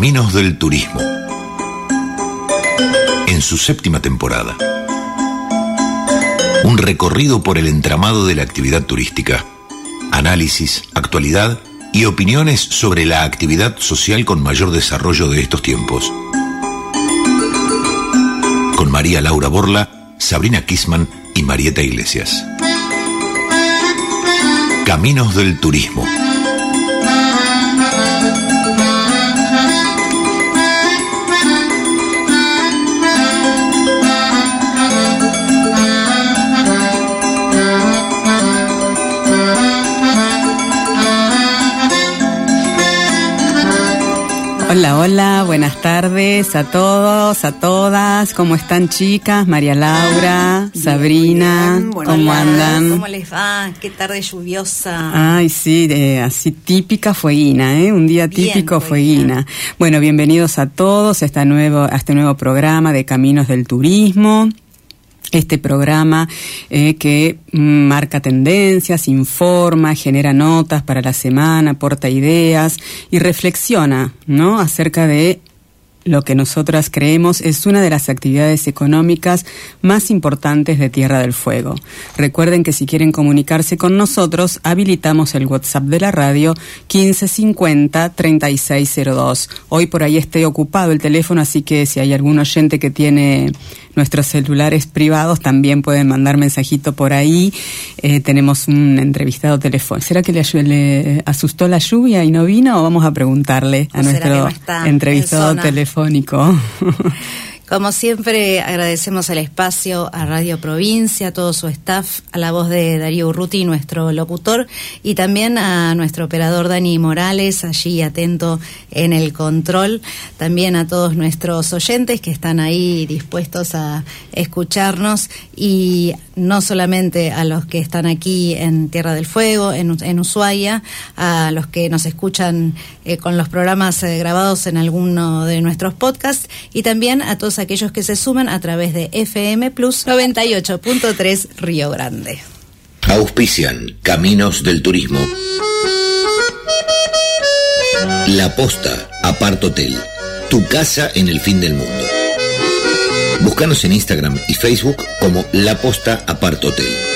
Caminos del Turismo. En su séptima temporada. Un recorrido por el entramado de la actividad turística. Análisis, actualidad y opiniones sobre la actividad social con mayor desarrollo de estos tiempos. Con María Laura Borla, Sabrina Kisman y Marieta Iglesias. Caminos del Turismo. Hola, hola, buenas tardes a todos, a todas. ¿Cómo están chicas? María Laura, Sabrina, ¿cómo andan? ¿Cómo les va? Qué tarde lluviosa. Ay, sí, así típica fueguina, ¿eh? Un día típico fueguina. Bueno, bienvenidos a todos a, esta nuevo, a este nuevo programa de Caminos del Turismo este programa eh, que marca tendencias, informa, genera notas para la semana, aporta ideas y reflexiona, ¿no? acerca de lo que nosotras creemos es una de las actividades económicas más importantes de Tierra del Fuego. Recuerden que si quieren comunicarse con nosotros, habilitamos el WhatsApp de la radio 1550-3602. Hoy por ahí esté ocupado el teléfono, así que si hay algún oyente que tiene nuestros celulares privados, también pueden mandar mensajito por ahí. Eh, tenemos un entrevistado telefónico. ¿Será que le, le, asustó la lluvia y no vino o vamos a preguntarle a nuestro entrevistado telefónico? radiofónico. Como siempre, agradecemos el espacio a Radio Provincia, a todo su staff, a la voz de Darío Urruti, nuestro locutor, y también a nuestro operador Dani Morales, allí atento en el control. También a todos nuestros oyentes que están ahí dispuestos a escucharnos y no solamente a los que están aquí en Tierra del Fuego, en, Ushuaia, a los que nos escuchan eh, con los programas eh, grabados en alguno de nuestros podcasts y también a todos aquellos que se suman a través de FM Plus 98.3 Río Grande. Auspician Caminos del Turismo. La Posta, Apart Hotel, tu casa en el fin del mundo. Búscanos en Instagram y Facebook como La Posta Apart Hotel.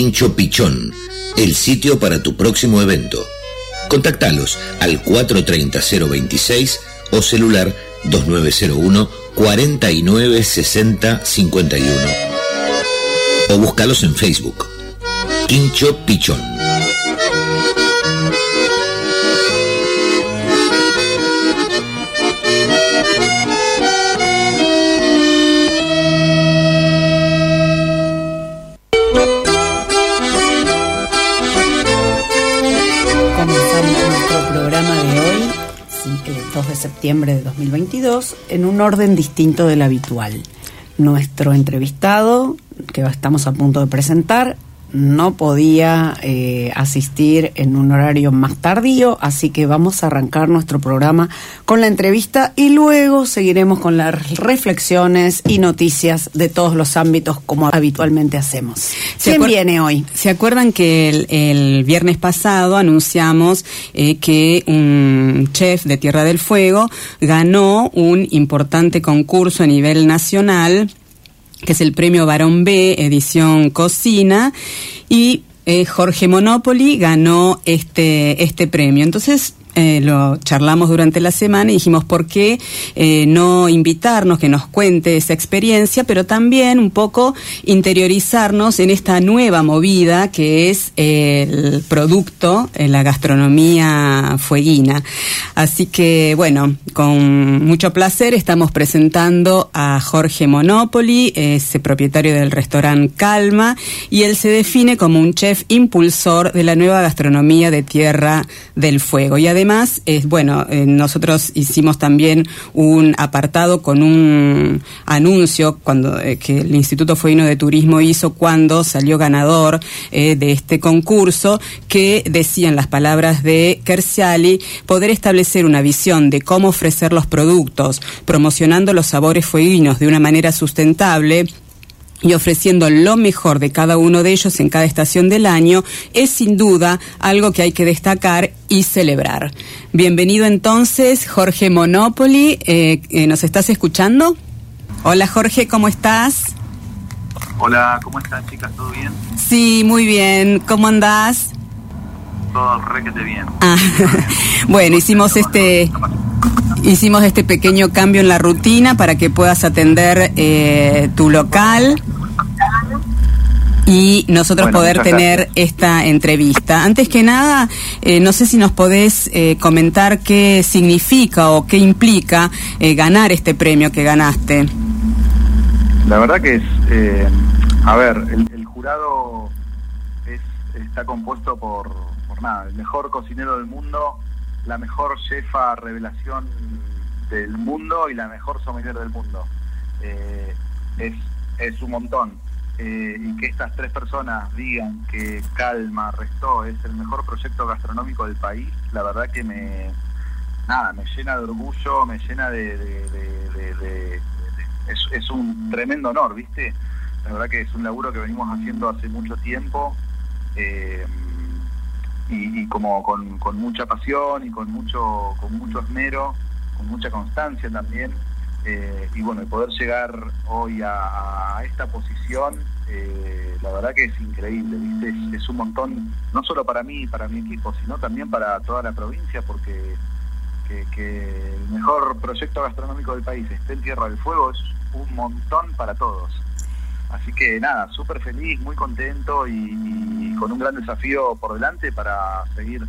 Quincho Pichón, el sitio para tu próximo evento. Contactalos al 430-026 o celular 2901 4960 51 o búscalos en Facebook. Quincho Pichón. 2 de septiembre de 2022, en un orden distinto del habitual. Nuestro entrevistado que estamos a punto de presentar no podía eh, asistir en un horario más tardío, así que vamos a arrancar nuestro programa con la entrevista y luego seguiremos con las reflexiones y noticias de todos los ámbitos como habitualmente hacemos. ¿Quién viene hoy? ¿Se acuerdan que el, viernes pasado anunciamos eh, que un chef de Tierra del Fuego ganó un importante concurso a nivel nacional que es el premio Barón B, edición Cocina, y eh, Jorge Monopoli ganó este, este premio. Entonces, eh, lo charlamos durante la semana y dijimos por qué eh, no invitarnos, que nos cuente esa experiencia, pero también un poco interiorizarnos en esta nueva movida que es el producto, la gastronomía fueguina. Así que, bueno, con mucho placer estamos presentando a Jorge Monopoli, es propietario del restaurante Calma, y él se define como un chef impulsor de la nueva gastronomía de Tierra del Fuego. Y además es bueno, eh, nosotros hicimos también un apartado con un anuncio cuando eh, que el Instituto Fueguino de Turismo hizo cuando salió ganador eh, de este concurso, que decían las palabras de Kersiali, poder establecer una visión de cómo ofrecer los productos, promocionando los sabores fueguinos de una manera sustentable y ofreciendo lo mejor de cada uno de ellos en cada estación del año es sin duda algo que hay que destacar y celebrar. Bienvenido entonces, Jorge Monopoli. Eh, eh, ¿Nos estás escuchando? Hola Jorge, ¿cómo estás? Hola, ¿cómo están chicas? ¿Todo bien? Sí, muy bien. ¿Cómo andás? Todo requete bien. Ah, bueno, hicimos este hicimos este pequeño cambio en la rutina para que puedas atender eh, tu local y nosotros poder tener esta entrevista. Antes que nada, eh, no sé si nos podés eh, comentar qué significa o qué implica ganar este premio que ganaste. La verdad que es, a ver, el, jurado está compuesto por, por el mejor cocinero del mundo, la mejor jefa revelación del mundo y la mejor sommelier del mundo. Eh, es, es un montón. Eh, y que estas tres personas digan que Calma Restó es el mejor proyecto gastronómico del país, la verdad que me nada, me llena de orgullo, me llena de, es, un tremendo honor, ¿viste? La verdad que es un laburo que venimos haciendo hace mucho tiempo. Eh, y, como con, con, mucha pasión y con mucho, con mucho esmero, con mucha constancia también. Eh, y bueno, poder llegar hoy a, esta posición, eh, la verdad que es increíble, ¿viste? Es, un montón, no solo para mí y para mi equipo, sino también para toda la provincia, porque que, el mejor proyecto gastronómico del país esté en Tierra del Fuego es un montón para todos. Así que nada, súper feliz, muy contento y, con un gran desafío por delante para seguir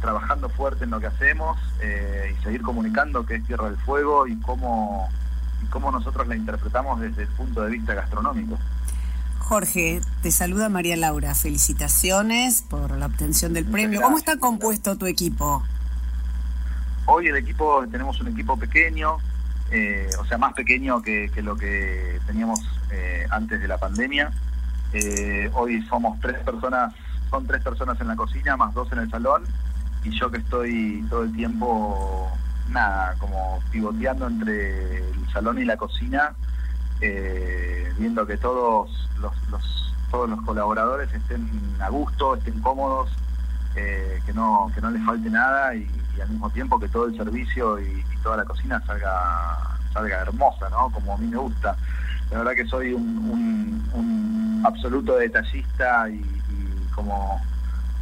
trabajando fuerte en lo que hacemos eh, y seguir comunicando qué es Tierra del Fuego y cómo, y cómo nosotros la interpretamos desde el punto de vista gastronómico. Jorge, te saluda María Laura. Felicitaciones por la obtención del premio. ¿Cómo está compuesto tu equipo? Hoy el equipo, tenemos un equipo pequeño, eh, o sea, más pequeño que, lo que teníamos eh, antes de la pandemia. Eh, hoy somos tres personas, son tres personas en la cocina, más dos en el salón, y yo que estoy todo el tiempo, nada, como pivoteando entre el salón y la cocina, viendo que todos los, todos los colaboradores estén a gusto, estén cómodos, que no que no les falte nada y, al mismo tiempo que todo el servicio y, toda la cocina salga salga hermosa, ¿no? Como a mí me gusta. La verdad que soy un, absoluto detallista y, como,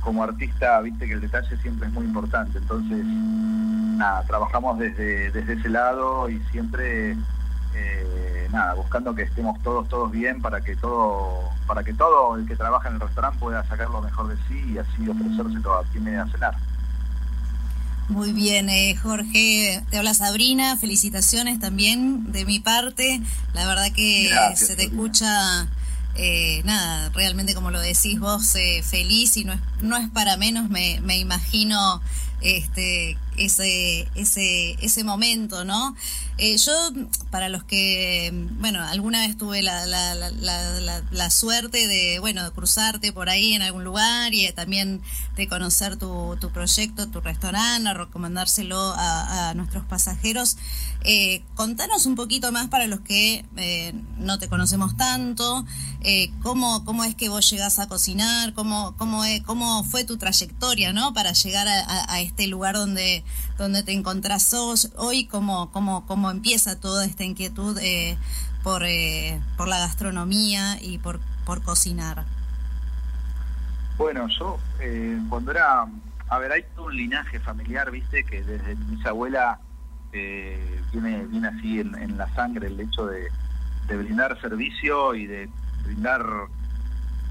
como artista, viste que el detalle siempre es muy importante. Entonces, nada, trabajamos desde, desde ese lado y siempre, eh, nada, buscando que estemos todos, todos bien para que todo, para que todo el que trabaja en el restaurante pueda sacar lo mejor de sí y así ofrecerse todo a quien viene a cenar. Muy bien, eh, Jorge. Te habla Sabrina. Felicitaciones también de mi parte. La verdad que se te escucha, eh, nada, realmente como lo decís vos, eh, feliz y no es, no es para menos. Me, me imagino este, ese, ese, ese momento, ¿no? Eh, yo, para los que, bueno, alguna vez tuve la, la, la, suerte de, bueno, de cruzarte por ahí en algún lugar y también de conocer tu, tu proyecto, tu restaurante, recomendárselo a, nuestros pasajeros. Eh, contanos un poquito más para los que eh, no te conocemos tanto, eh, cómo, cómo es que vos llegás a cocinar, cómo, cómo, cómo fue tu trayectoria, ¿no? Para llegar a, este lugar donde, donde te encontrás hoy, cómo, cómo, cómo empieza toda esta inquietud por, por la gastronomía y por, por cocinar. Bueno, yo cuando era, a ver, hay un linaje familiar, viste, que desde mi abuela eh, viene, viene así en, la sangre el hecho de, brindar servicio y de brindar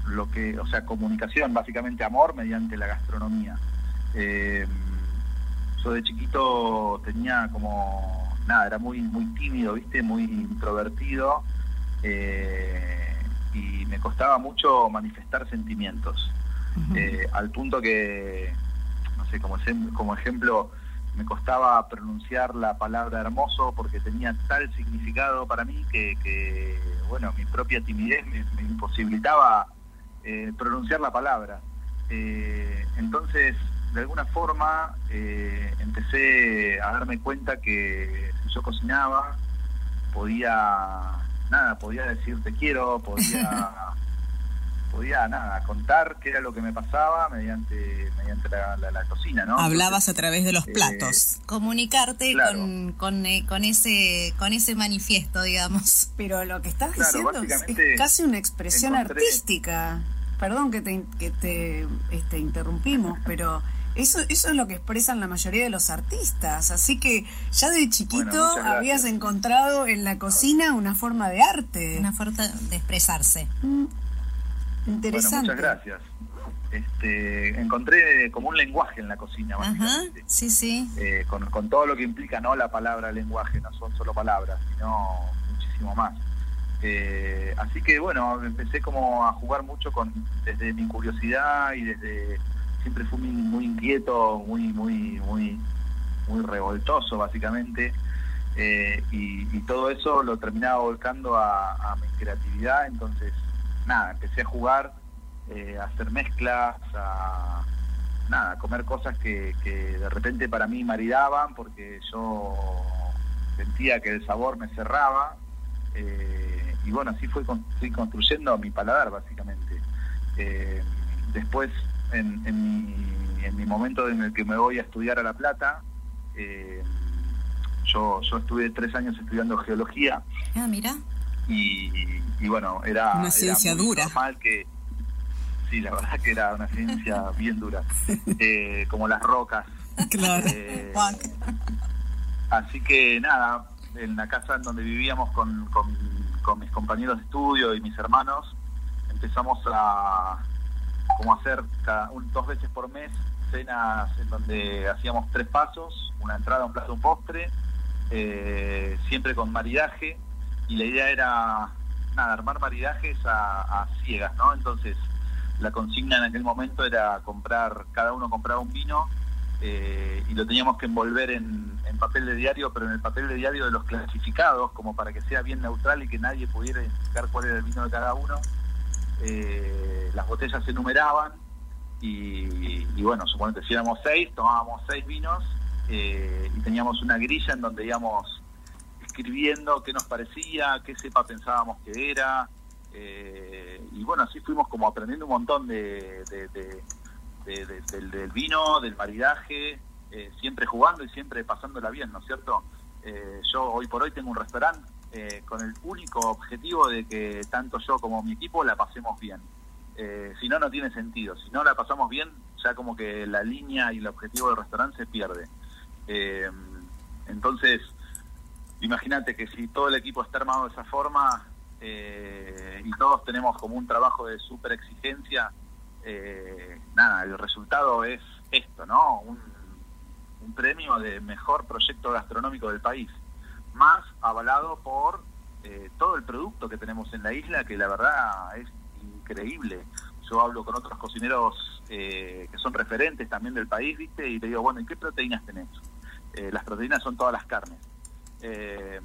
lo que, o sea, comunicación, básicamente amor mediante la gastronomía. Eh, yo de chiquito tenía como, nada, era muy, muy tímido, viste, muy introvertido eh, y me costaba mucho manifestar sentimientos, al punto que, no sé, como, como ejemplo, me costaba pronunciar la palabra hermoso porque tenía tal significado para mí que, bueno, mi propia timidez me, imposibilitaba eh, pronunciar la palabra. Eh, entonces, de alguna forma, eh, empecé a darme cuenta que si yo cocinaba, podía, nada, podía decir te quiero, podía podía nada contar qué era lo que me pasaba mediante mediante la, cocina no hablabas a través de los eh, platos. Comunicarte con, con, eh, con, ese con ese manifiesto digamos. Pero lo que estás diciendo es, casi una expresión artística. Perdón que te que te este, interrumpimos pero eso, eso es lo que expresan la mayoría de los artistas. Así que ya de chiquito habías encontrado en la cocina una forma de arte. Una forma de expresarse. Mm. Interesante. muchas gracias. Este, encontré como un lenguaje en la cocina, sí, sí. Eh, con, con, todo lo que implica no la palabra lenguaje, no son solo palabras, sino muchísimo más. Eh, así que bueno, empecé como a jugar mucho con desde mi curiosidad y desde siempre fui muy, inquieto, muy muy muy muy revoltoso básicamente. Eh, y, todo eso lo terminaba volcando a mi creatividad, entonces nada, empecé a jugar, eh, a hacer mezclas, a nada, comer cosas que, de repente para mí maridaban porque yo sentía que el sabor me cerraba. Eh, y bueno, así fui, fui construyendo mi paladar básicamente. Después, en, mi, momento en el que me voy a estudiar a La Plata, yo, yo estuve tres años estudiando geología. Ah, mira. Y, y bueno, era, una ciencia dura. normal que sí, la verdad que era una ciencia bien dura, eh, como las rocas. Claro. Eh, así que nada, en la casa en donde vivíamos con, con, mis compañeros de estudio y mis hermanos, empezamos a como hacer cada, un, dos veces por mes cenas en donde hacíamos tres pasos, una entrada, un plato, un postre, eh, siempre con maridaje, y la idea era nada, armar maridajes a, ciegas, ¿no? Entonces, la consigna en aquel momento era comprar, cada uno compraba un vino eh, y lo teníamos que envolver en, papel de diario, pero en el papel de diario de los clasificados, como para que sea bien neutral y que nadie pudiera identificar cuál era el vino de cada uno. Eh, las botellas se numeraban y, bueno, suponete si éramos seis, tomábamos seis vinos eh, y teníamos una grilla en donde íbamos escribiendo qué nos parecía, qué cepa pensábamos que era. Eh, y bueno, así fuimos como aprendiendo un montón de, del, vino, del maridaje, eh, siempre jugando y siempre pasándola bien, ¿no es cierto? Eh, yo hoy por hoy tengo un restaurante con el único objetivo de que tanto yo como mi equipo la pasemos bien. si no, no tiene sentido. Si no la pasamos bien, ya como que la línea y el objetivo del restaurante se pierde. entonces, imagínate que si todo el equipo está armado de esa forma eh, y todos tenemos como un trabajo de super exigencia, eh, nada, el resultado es esto, ¿no? Un, premio de mejor proyecto gastronómico del país, más avalado por eh, todo el producto que tenemos en la isla, que la verdad es increíble. Yo hablo con otros cocineros que son referentes también del país, ¿viste? Y te digo, bueno, ¿y qué proteínas tenés? las proteínas son todas las carnes eh,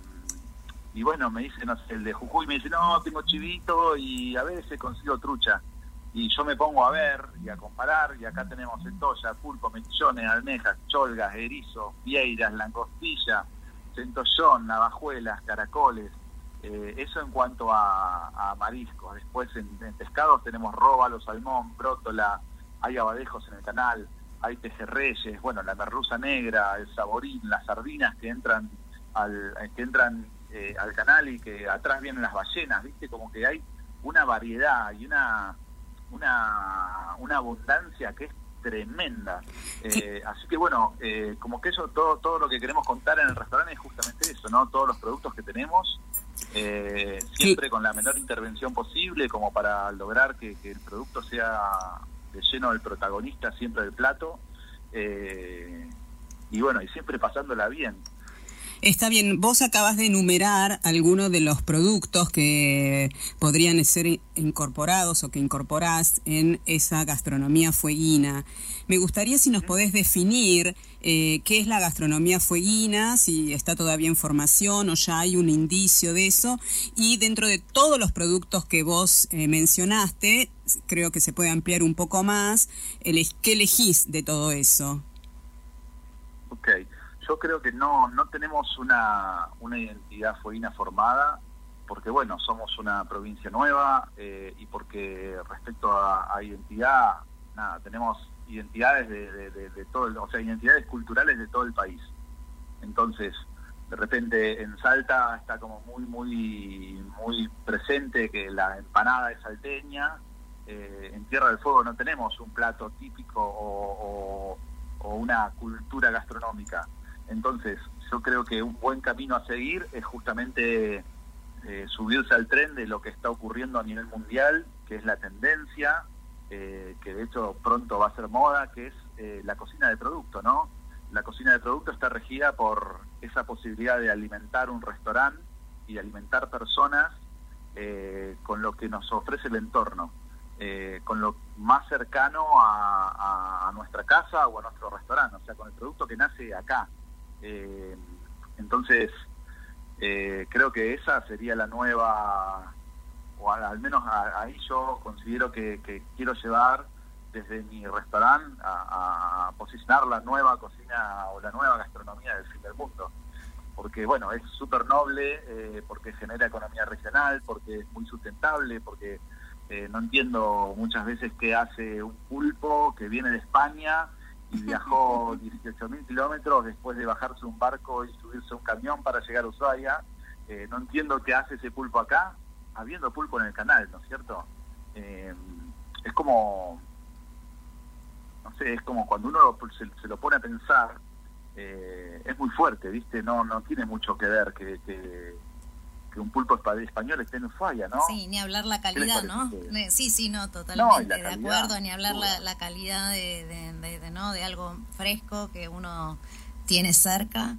y bueno, me dice, no el de Jujuy me dice, no, tengo chivito y a veces consigo trucha. Y yo me pongo a ver y a comparar, y acá tenemos centolla, pulpo, mechillones, almejas, cholgas, erizos, vieiras, langostilla, centollón, navajuelas, caracoles. Eh, eso en cuanto a, mariscos. Después en, pescados tenemos róbalo, salmón, brótola, hay abadejos en el canal, hay pejerreyes, bueno, la merluza negra, el saborín, las sardinas que entran al, que entran eh, al canal y que atrás vienen las ballenas, ¿viste? Como que hay una variedad y una, una, una abundancia que es tremenda. Eh, así que bueno, eh, como que eso, todo, todo lo que queremos contar en el restaurante es justamente eso, ¿no? Todos los productos que tenemos, siempre con la menor intervención posible, como para lograr que, que el producto sea de lleno del protagonista siempre del plato. y bueno, y siempre pasándola bien. Está bien, vos acabas de enumerar algunos de los productos que podrían ser incorporados o que incorporás en esa gastronomía fueguina. Me gustaría si nos podés definir eh, qué es la gastronomía fueguina, si está todavía en formación o ya hay un indicio de eso, y dentro de todos los productos que vos eh, mencionaste, creo que se puede ampliar un poco más, ¿qué elegís de todo eso? Ok yo creo que no, no tenemos una, una identidad fueguina formada, porque bueno, somos una provincia nueva eh, y porque respecto a, identidad, nada, tenemos identidades de, de, todo, el, o sea, identidades culturales de todo el país. Entonces, de repente en Salta está como muy, muy, muy presente que la empanada es salteña. Eh, en Tierra del Fuego no tenemos un plato típico o, o una cultura gastronómica. Entonces, yo creo que un buen camino a seguir es justamente eh, subirse al tren de lo que está ocurriendo a nivel mundial, que es la tendencia, eh, que de hecho pronto va a ser moda, que es eh, la cocina de producto, ¿no? La cocina de producto está regida por esa posibilidad de alimentar un restaurante y alimentar personas con lo que nos ofrece el entorno, con lo más cercano a, a nuestra casa o a nuestro restaurante, o sea, con el producto que nace acá. Eh, entonces, eh, creo que esa sería la nueva, o al, menos ahí yo considero que, quiero llevar desde mi restaurante a, posicionar la nueva cocina o la nueva gastronomía del fin del mundo. Porque, bueno, es súper noble, eh, porque genera economía regional, porque es muy sustentable, porque no entiendo muchas veces qué hace un pulpo que viene de España viajó 18.000 kilómetros después de bajarse un barco y subirse un camión para llegar a Ushuaia. Eh, no entiendo qué hace ese pulpo acá, habiendo pulpo en el canal, ¿no es cierto? Eh, es como, no sé, es como cuando uno se, lo pone a pensar, eh, es muy fuerte, ¿viste? No, no tiene mucho que ver que que un pulpo español esté en Ushuaia, ¿no? Sí, ni hablar la calidad, ¿no? Sí, sí, no, totalmente de acuerdo, ni hablar la, calidad de, ¿no? de algo fresco que uno tiene cerca.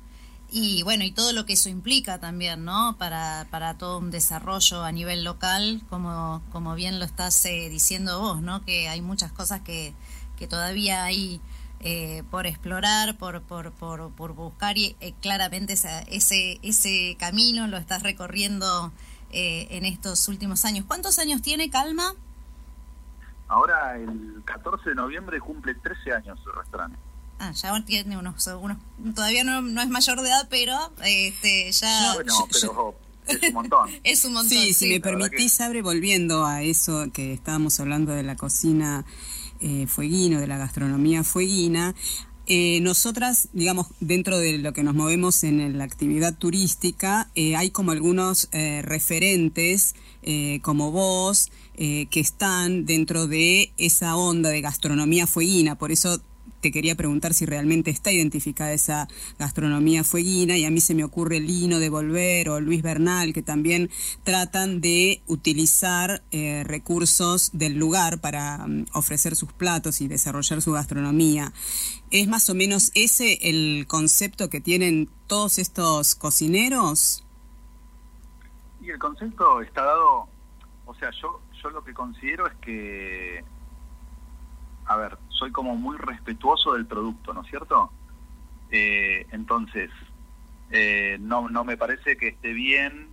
Y bueno, y todo lo que eso implica también, ¿no? Para, para todo un desarrollo a nivel local, como, como bien lo estás eh, diciendo vos, ¿no? Que hay muchas cosas que, que todavía hay eh, por explorar, por, por, por, por buscar y eh, claramente ese, ese camino lo estás recorriendo eh, en estos últimos años. ¿Cuántos años tiene Calma? Ahora el 14 de noviembre cumple 13 años el restaurante. Ah, ya tiene unos, unos todavía no, no es mayor de edad, pero este ya... bueno, pero es un montón. es un montón. Sí, si me permitís, Abre, volviendo a eso que estábamos hablando de la cocina eh, fueguino, de la gastronomía fueguina, eh, nosotras, digamos, dentro de lo que nos movemos en la actividad turística, eh, hay como algunos referentes, como vos, que están dentro de esa onda de gastronomía fueguina. Por eso quería preguntar si realmente está identificada esa gastronomía fueguina y a mí se me ocurre Lino de Volver o Luis Bernal que también tratan de utilizar eh, recursos del lugar para mm, ofrecer sus platos y desarrollar su gastronomía. ¿Es más o menos ese el concepto que tienen todos estos cocineros? Y el concepto está dado, o sea, yo, yo lo que considero es que a ver, soy como muy respetuoso del producto, ¿no es cierto? Eh, entonces, eh, no, no me parece que esté bien,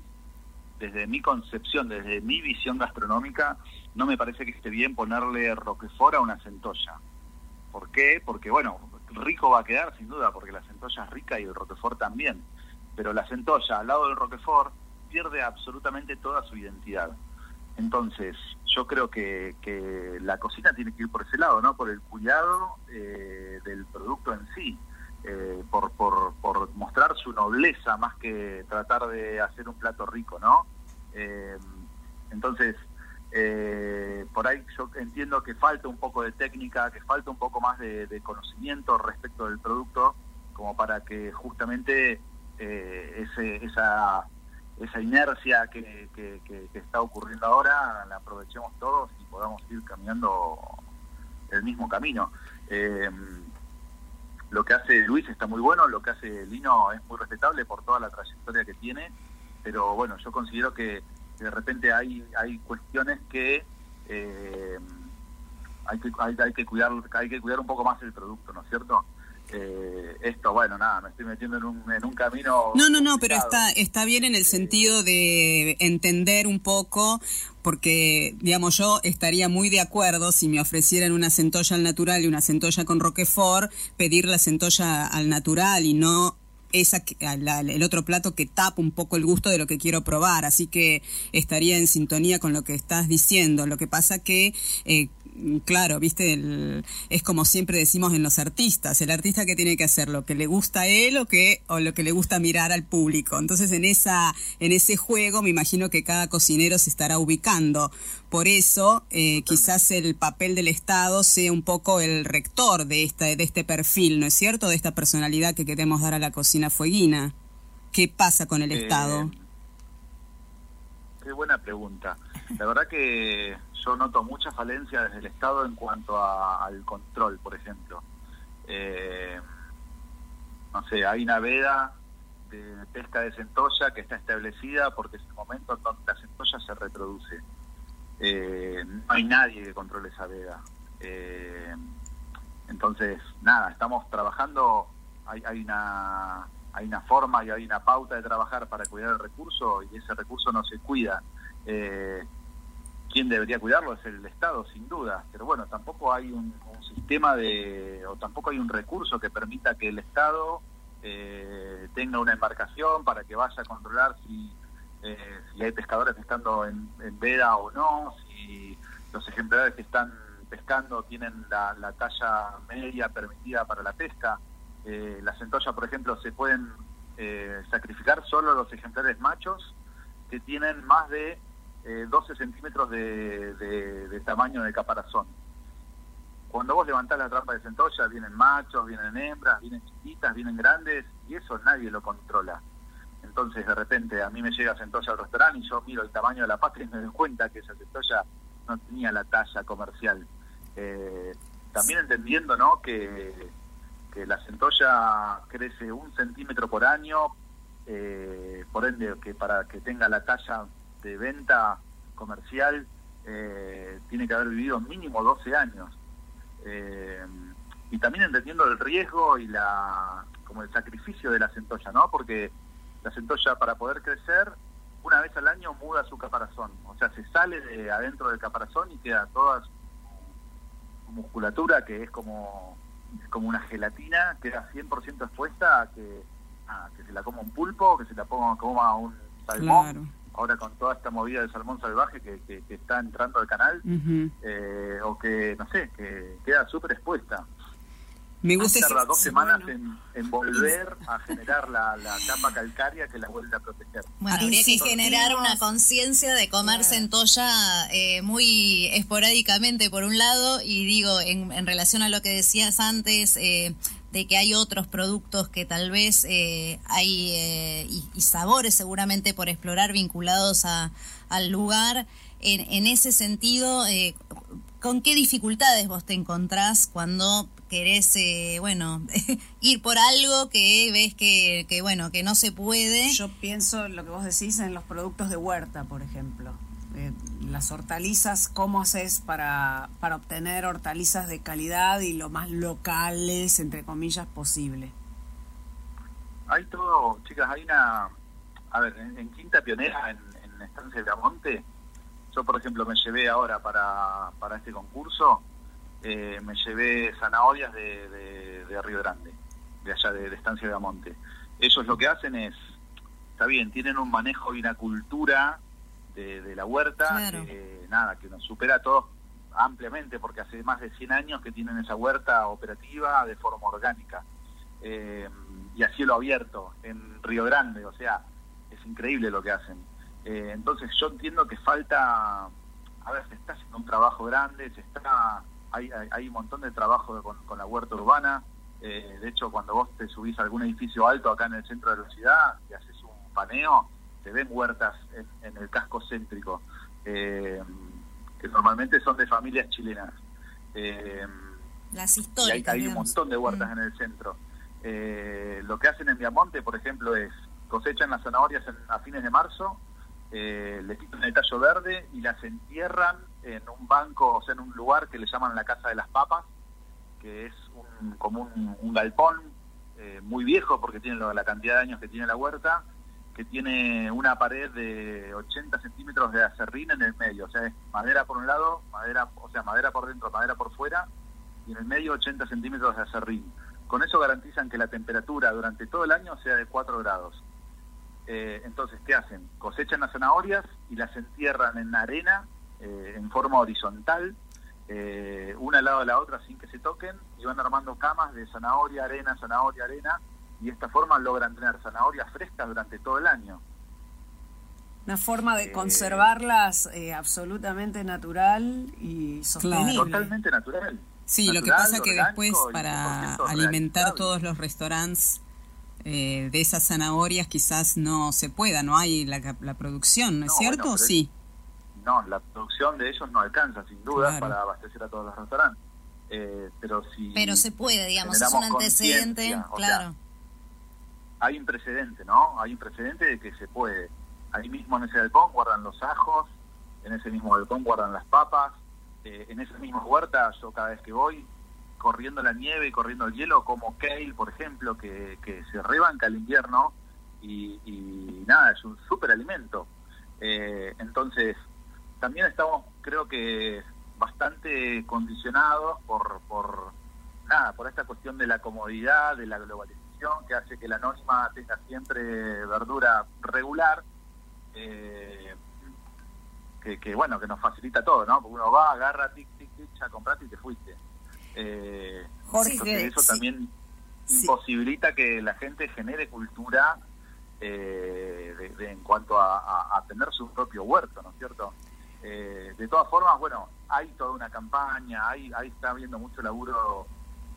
desde mi concepción, desde mi visión gastronómica, no me parece que esté bien ponerle roquefort a una centolla. ¿Por qué? Porque, bueno, rico va a quedar sin duda, porque la centolla es rica y el roquefort también. Pero la centolla al lado del roquefort pierde absolutamente toda su identidad. Entonces, yo creo que, que, la cocina tiene que ir por ese lado, ¿no? Por el cuidado eh, del producto en sí, eh, por, por, por, mostrar su nobleza más que tratar de hacer un plato rico, ¿no? Eh, entonces, por ahí yo entiendo que falta un poco de técnica, que falta un poco más de, conocimiento respecto del producto, como para que justamente ese, esa esa inercia que, que, está ocurriendo ahora la aprovechemos todos y podamos ir caminando el mismo camino. Eh, lo que hace Luis está muy bueno, lo que hace Lino es muy respetable por toda la trayectoria que tiene, pero bueno, yo considero que de repente hay, hay cuestiones que... Eh, hay que, hay, que cuidar hay que cuidar un poco más el producto, ¿no es cierto? Eh, esto, bueno, nada, me estoy metiendo en un, en un camino. No, no, no, pero está, está bien en el sentido de entender un poco, porque, digamos, yo estaría muy de acuerdo si me ofrecieran una centolla al natural y una centolla con Roquefort, pedir la centolla al natural y no esa el otro plato que tapa un poco el gusto de lo que quiero probar, así que estaría en sintonía con lo que estás diciendo. Lo que pasa que eh, claro, viste, es como siempre decimos en los artistas, el artista que tiene que hacer lo que le gusta a él o que o lo que le gusta mirar al público. Entonces en esa en ese juego me imagino que cada cocinero se estará ubicando. Por eso eh, quizás el papel del Estado sea un poco el rector de esta de este perfil, ¿no es cierto? De esta personalidad que queremos dar a la cocina fueguina. ¿Qué pasa con el eh, Estado? Qué buena pregunta. La verdad que yo noto mucha falencia desde el Estado en cuanto al control, por ejemplo. Eh, no sé, hay una veda de pesca de centolla que está establecida porque es el momento en donde la centolla se reproduce. Eh, no hay nadie que controle esa veda. Eh, entonces, nada, estamos trabajando, hay, hay, una, hay una forma y hay una pauta de trabajar para cuidar el recurso y ese recurso no se cuida. Quién debería cuidarlo es el Estado, sin duda. Pero bueno, tampoco hay un, sistema de, o tampoco hay un recurso que permita que el Estado eh, tenga una embarcación para que vaya a controlar si, eh, si hay pescadores pescando en, veda o no, si los ejemplares que están pescando tienen la, talla media permitida para la pesca. Eh, las centollas, por ejemplo, se pueden eh, sacrificar solo los ejemplares machos que tienen más de 12 eh, centímetros de, tamaño de caparazón. Cuando vos levantás la trampa de centolla, vienen machos, vienen hembras, vienen chiquitas, vienen grandes, y eso nadie lo controla. Entonces, de repente, a mí me llega centolla al restaurante y yo miro el tamaño de la pasta y me doy cuenta que esa centolla no tenía la talla comercial. Eh, también entendiendo ¿no? que, que la centolla crece un centímetro por año, eh, por ende, que para que tenga la talla de venta comercial eh, tiene que haber vivido mínimo 12 años. Eh, y también entendiendo el riesgo y la como el sacrificio de la centolla, ¿no? Porque la centolla para poder crecer una vez al año muda su caparazón, o sea, se sale de adentro del caparazón y queda toda su, musculatura que es como como una gelatina, queda 100% expuesta a que, que se la coma un pulpo, que se la coma un salmón ahora con toda esta movida de salmón salvaje que, que, está entrando al canal, eh, o que, no sé, que queda súper expuesta. Me gusta tarda dos semanas en, volver a generar la, capa calcárea que la vuelve a proteger. Bueno, habría que generar una conciencia de comer centolla eh, muy esporádicamente por un lado y digo, en, en relación a lo que decías antes, eh, de que hay otros productos que tal vez eh, hay eh, y, sabores seguramente por explorar vinculados a, al lugar. En, en ese sentido, eh, ¿con qué dificultades vos te encontrás cuando querés, bueno, ir por algo que ves que, que, bueno, que no se puede? Yo pienso lo que vos decís en los productos de huerta, por ejemplo. Eh, las hortalizas, ¿cómo haces para, para obtener hortalizas de calidad y lo más locales, entre comillas, posible? Hay todo, chicas, hay una... A ver, en, Quinta Pionera, en, Estancia de Amonte, yo por ejemplo me llevé ahora para, para este concurso, eh, me llevé zanahorias de, de, Río Grande, de allá de, de Estancia de Amonte. Ellos lo que hacen es, está bien, tienen un manejo y una cultura de, la huerta, que, nada, que nos supera a todos ampliamente, porque hace más de 100 años que tienen esa huerta operativa de forma orgánica. Eh, y a cielo abierto, en Río Grande, o sea, es increíble lo que hacen. Eh, entonces yo entiendo que falta, a ver, se está haciendo un trabajo grande, se está hay, hay, un montón de trabajo con, la huerta urbana, eh, de hecho cuando vos te subís a algún edificio alto acá en el centro de la ciudad y haces un paneo, se ven huertas en, el casco céntrico, eh, que normalmente son de familias chilenas. Eh, Las históricas. Y hay, un montón de huertas Mm. en el centro. Eh, lo que hacen en Viamonte, por ejemplo, es cosechan las zanahorias en- a fines de marzo, eh, le quitan el tallo verde y las entierran en un banco, o sea, en un lugar que le llaman la Casa de las Papas, que es un, como un, un galpón eh, muy viejo porque tiene la cantidad de años que tiene la huerta, que tiene una pared de 80 centímetros de acerrín en el medio, o sea, es madera por un lado, madera, o sea, madera por dentro, madera por fuera, y en el medio 80 centímetros de acerrín. Con eso garantizan que la temperatura durante todo el año sea de 4 grados. Eh, entonces, ¿qué hacen? Cosechan las zanahorias y las entierran en arena eh, en forma horizontal, eh, una al lado de la otra sin que se toquen, y van armando camas de zanahoria, arena, zanahoria, arena, y de esta forma logran tener zanahorias frescas durante todo el año. Una forma de Eh, conservarlas eh, absolutamente natural y sostenible. Totalmente natural. Sí, lo que pasa que después para 100% alimentar todos los restaurantes eh, de esas zanahorias quizás no se pueda, no hay la, la producción, ¿no es cierto? bueno, sí. No, la producción de ellos no alcanza, sin duda, Claro. para abastecer a todos los restaurantes. Eh, pero si Pero se puede, digamos, es un antecedente, conciencia, o sea, claro. Hay un precedente, ¿no? Hay un precedente de que se puede. Ahí mismo en ese galpón guardan los ajos, en ese mismo galpón guardan las papas, eh, en esas mismas huertas yo cada vez que voy, corriendo la nieve y corriendo el hielo, como kale, por ejemplo, que, que se rebanca el invierno y, y nada, es un súper alimento. Eh, entonces, también estamos, creo que, bastante condicionados por, por, nada, por esta cuestión de la comodidad, de la globalización, que hace que la anónima tenga siempre verdura regular, eh, que, que, bueno, que nos facilita todo, ¿no? Porque uno va, agarra, tic, tic, tic, ya compraste y te fuiste. Eh, Jorge, eso sí. también Sí. imposibilita que la gente genere cultura eh, de- de- en cuanto a, a- a tener su propio huerto, ¿no es cierto? Eh, de todas formas, bueno, hay toda una campaña, hay, ahí está habiendo mucho laburo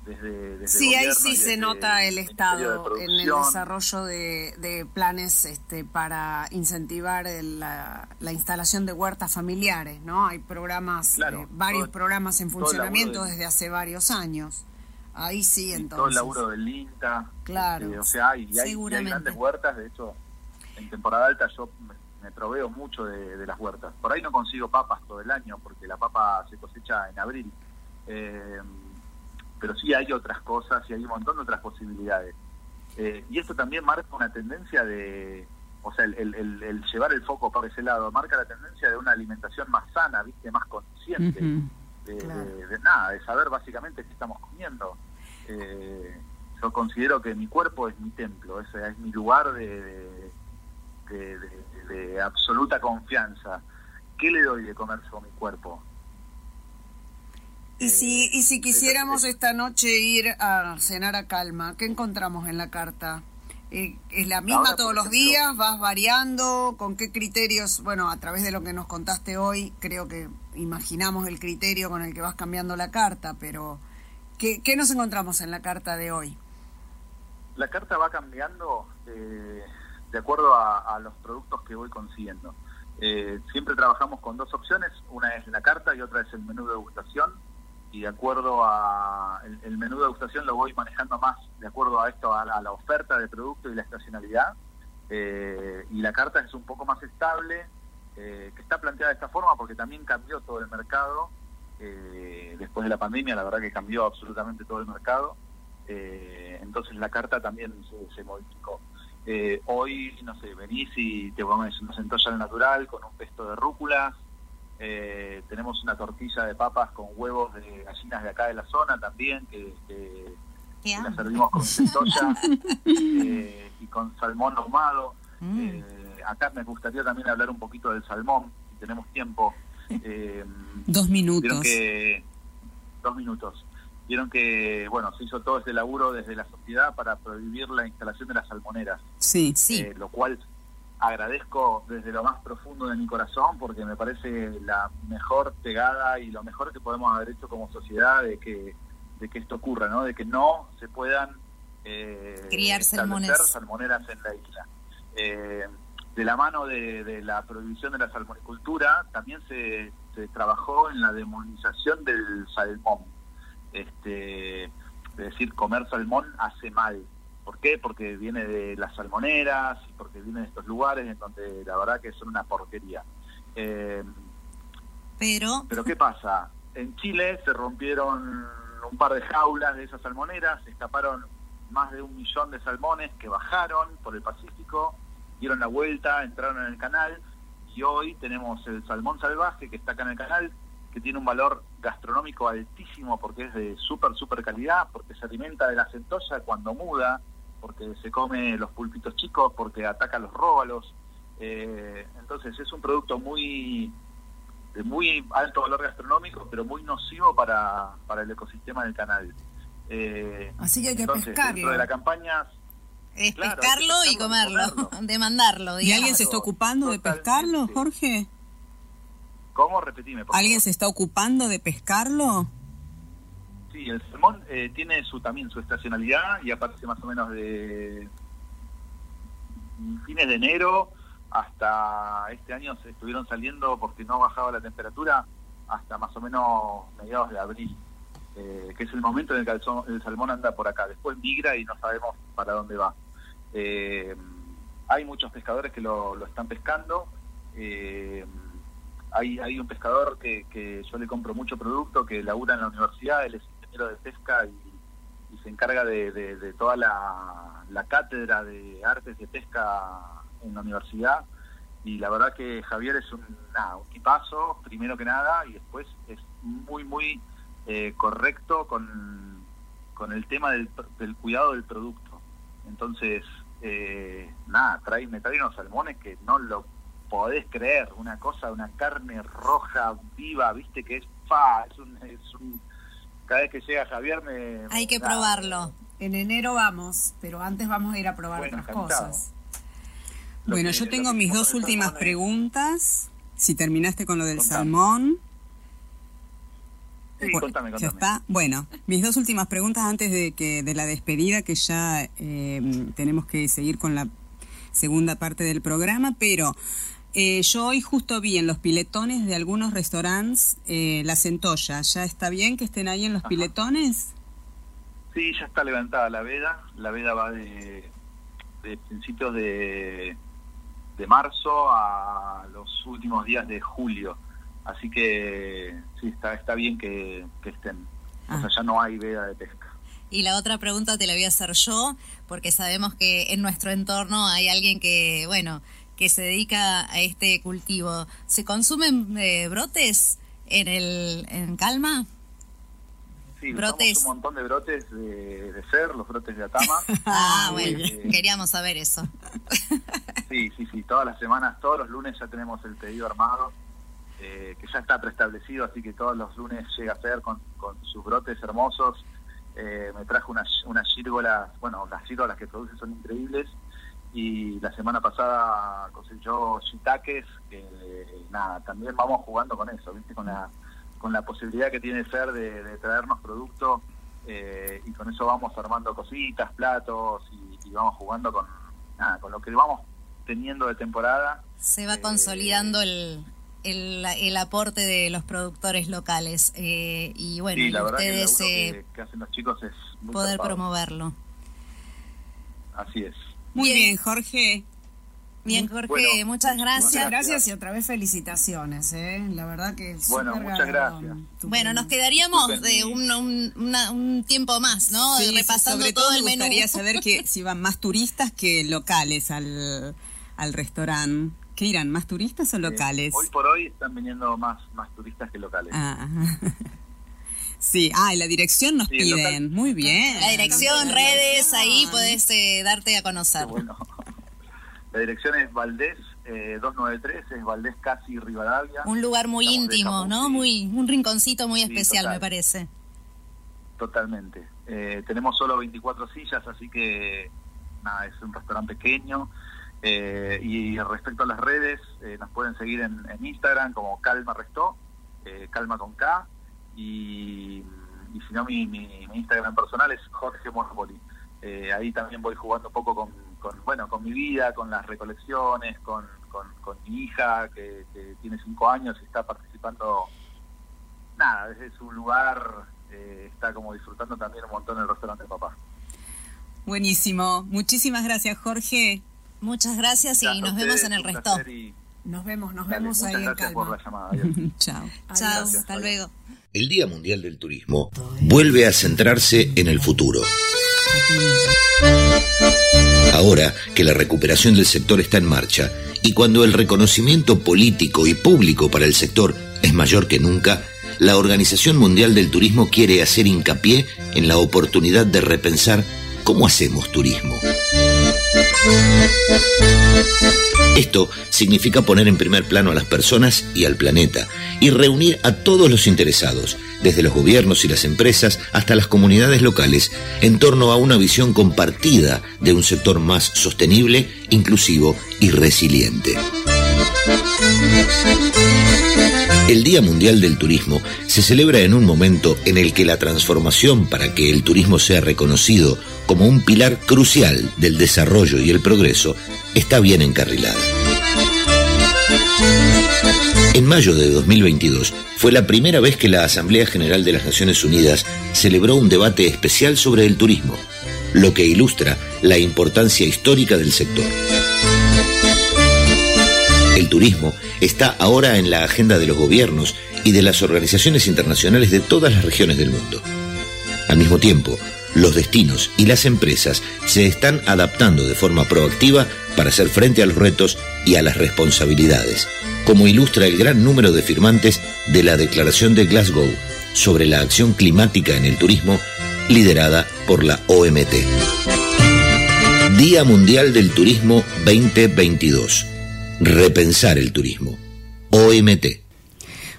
desde... desde Sí, ahí sí se nota el Estado en el desarrollo de, de planes este, para incentivar el- la, la instalación de huertas familiares, ¿no? Hay programas, Claro, eh, varios todo- programas en funcionamiento de- desde hace varios años. Ahí sí, entonces. todo el laburo del INTA. Claro, este, o sea, hay, y hay, y hay seguramente. grandes huertas, de hecho, en temporada alta yo me, me proveo mucho de, de las huertas. Por ahí no consigo papas todo el año, porque la papa se cosecha en abril. Eh, pero sí hay otras cosas y hay un montón de otras posibilidades. Eh, y esto también marca una tendencia de, o sea, el, el- el- el llevar el foco por ese lado, marca la tendencia de una alimentación más sana, viste, más consciente de, Claro. de- de nada, de saber básicamente qué estamos comiendo. Eh, yo considero que mi cuerpo es mi templo, ese es mi lugar de, de- de- de- de absoluta confianza. ¿Qué le doy de comer yo a mi cuerpo? Y si, y si quisiéramos es- esta noche ir a cenar a calma, ¿qué encontramos en la carta? Eh, ¿Es la misma Ahora, todos los días? ¿Vas variando? ¿Con qué criterios? Bueno, a través de lo que nos contaste hoy, creo que imaginamos el criterio con el que vas cambiando la carta, pero ¿qué, qué nos encontramos en la carta de hoy? La carta va cambiando eh, de acuerdo a, a los productos que voy consiguiendo. Eh, siempre trabajamos con dos opciones, una es la carta y otra es el menú de degustación. Y de acuerdo a el, menú de degustación lo voy manejando más de acuerdo a esto, a la, oferta de producto y la estacionalidad. Eh, y la carta es un poco más estable, eh, que está planteada de esta forma porque también cambió todo el mercado. eh, después de la pandemia, la verdad que cambió absolutamente todo el mercado. Entonces la carta también se, se modificó. Hoy, no sé, venís y te pones una centolla al natural con un pesto de rúcula. Eh, tenemos una tortilla de papas con huevos de gallinas de acá de la zona también, que, que- la servimos con centolla eh, y con salmón ahumado. Mm. Eh, acá me gustaría también hablar un poquito del salmón, si tenemos tiempo. Eh, Dos minutos. que dos minutos. Vieron que bueno se hizo todo este laburo desde la sociedad para prohibir la instalación de las salmoneras, Sí. Sí. eh, lo cual agradezco desde lo más profundo de mi corazón porque me parece la mejor pegada y lo mejor que podemos haber hecho como sociedad de que de que esto ocurra, ¿no? De que no se puedan eh, Criar salmoneras en la isla. Eh, de la mano de, de la prohibición de la salmonicultura, también se, se trabajó en la demonización del salmón. este, es decir, comer salmón hace mal. ¿Por qué? Porque viene de las salmoneras, porque viene de estos lugares en donde la verdad que son una porquería. Eh, pero... Pero ¿qué pasa? En Chile se rompieron un par de jaulas de esas salmoneras, se escaparon más de un millón de salmones que bajaron por el Pacífico, dieron la vuelta, entraron en el canal y hoy tenemos el salmón salvaje que está acá en el canal, que tiene un valor gastronómico altísimo porque es de súper, súper calidad, porque se alimenta de la centolla cuando muda, porque se come los pulpitos chicos, porque ataca los róbalos. Eh, entonces es un producto muy de muy alto valor gastronómico, pero muy nocivo para, para el ecosistema del canal. Eh, Así que hay que pescarlo. Dentro de la campaña... Es pescarlo, y comerlo, demandarlo. ¿Y alguien se está ocupando de pescarlo, Jorge? ¿Cómo? Repetime. Por ¿Alguien se está ocupando de pescarlo? Sí, el salmón eh, tiene su también su estacionalidad y aparece más o menos de fines de enero hasta este año se estuvieron saliendo porque no bajaba la temperatura hasta más o menos mediados de abril, eh, que es el momento en el que el, salmón anda por acá. Después migra y no sabemos para dónde va. Eh, hay muchos pescadores que lo, están pescando. Hay, hay un pescador que, yo le compro mucho producto, que labura en la universidad, él es de pesca y, se encarga de, toda la, cátedra de artes de pesca en la universidad y la verdad que Javier es un, nada, primero que nada, y después es muy, muy eh, correcto con, con el tema del, cuidado del producto. Entonces, eh, nada, trae, me trae unos salmones que no lo podés creer, una cosa, una carne roja, viva, viste que es fa, es un, es un cada vez que llega Javier me... Hay que probarlo. En enero vamos, pero antes vamos a ir a probar otras cosas. Bueno, yo tengo mis dos últimas preguntas. Si terminaste con lo del salmón. Sí, contame, contame. ¿Ya está? Bueno, mis dos últimas preguntas antes de que de la despedida, que ya eh, tenemos que seguir con la segunda parte del programa, pero eh, yo hoy justo vi en los piletones de algunos restaurantes eh, la centolla. ¿Ya está bien que estén ahí en los piletones? Sí, ya está levantada la veda. La veda va de, de principios de de marzo a los últimos días de julio. Así que sí, está, está bien que, estén. O sea, ah. ya no hay veda de pesca. Y la otra pregunta te la voy a hacer yo, porque sabemos que en nuestro entorno hay alguien que, bueno, que se dedica a este cultivo. ¿Se consumen eh, brotes en el en Calma? Sí, brotes. un montón de brotes de, de ser, los brotes de Atama. ah, bueno, eh, queríamos saber eso. sí, sí, sí, todas las semanas, todos los lunes ya tenemos el pedido armado, eh, que ya está preestablecido, así que todos los lunes llega a ser con, sus brotes hermosos. Eh, me trajo unas, unas gírgolas, bueno, las gírgolas que produce son increíbles, y la semana pasada cosechó shiitakes, que nada, también vamos jugando con eso, ¿viste? Con la con la posibilidad que tiene Fer de, traernos productos eh, y con eso vamos armando cositas, platos y, vamos jugando con, con lo que vamos teniendo de temporada. Se va eh, consolidando el, el, aporte de los productores locales eh, y bueno, ustedes que, hacen los chicos es poder promoverlo. Así es. Muy bien Jorge. Bien, Jorge, muchas gracias. Muchas gracias y otra vez felicitaciones, ¿eh? La verdad que es Bueno, muchas gracias. Bueno, nos quedaríamos de un, un, tiempo más, ¿no? Repasando sobre todo, el menú. Me gustaría saber que si van más turistas que locales al, al restaurante. ¿Qué irán, más turistas o locales? hoy por hoy están viniendo más, más turistas que locales. Ah. Sí, ah, y la dirección nos piden. Muy bien. La dirección, redes, ahí puedes eh, darte a conocer. bueno. La dirección es Valdés 293, eh, es Valdés casi Rivadavia. Un lugar muy íntimo, ¿no? Muy Un rinconcito muy especial, me parece. Totalmente. Eh, tenemos solo 24 sillas, así que nada, es un restaurante pequeño. Eh, y respecto a las redes, nos pueden seguir en, Instagram como Calma Restó, Calma con K, y, si no, mi, mi, Instagram personal es Jorge Monopoli. ahí también voy jugando un poco con con, bueno, con mi vida, con las recolecciones, con, con, mi hija que, tiene cinco años y está participando, nada, desde su lugar eh, está como disfrutando también un montón el restaurante de papá. Buenísimo. Muchísimas gracias, Jorge. Muchas gracias y nos vemos en el resto. Nos vemos, nos vemos ahí en calma. Chao. Chao, hasta luego. El Día Mundial del Turismo vuelve a centrarse en el futuro. Ahora que la recuperación del sector está en marcha y cuando el reconocimiento político y público para el sector es mayor que nunca, la Organización Mundial del Turismo quiere hacer hincapié en la oportunidad de repensar cómo hacemos turismo. Esto significa poner en primer plano a las personas y al planeta y reunir a todos los interesados, desde los gobiernos y las empresas hasta las comunidades locales, en torno a una visión compartida de un sector más sostenible, inclusivo y resiliente. El Día Mundial del Turismo se celebra en un momento en el que la transformación para que el turismo sea reconocido como un pilar crucial del desarrollo y el progreso está bien encarrilada. En mayo de 2022 fue la primera vez que la Asamblea General de las Naciones Unidas celebró un debate especial sobre el turismo, lo que ilustra la importancia histórica del sector. Turismo está ahora en la agenda de los gobiernos y de las organizaciones internacionales de todas las regiones del mundo. Al mismo tiempo, los destinos y las empresas se están adaptando de forma proactiva para hacer frente a los retos y a las responsabilidades, como ilustra el gran número de firmantes de la Declaración de Glasgow sobre la acción climática en el turismo, liderada por la OMT. Día Mundial del Turismo 2022 repensar el turismo. OMT.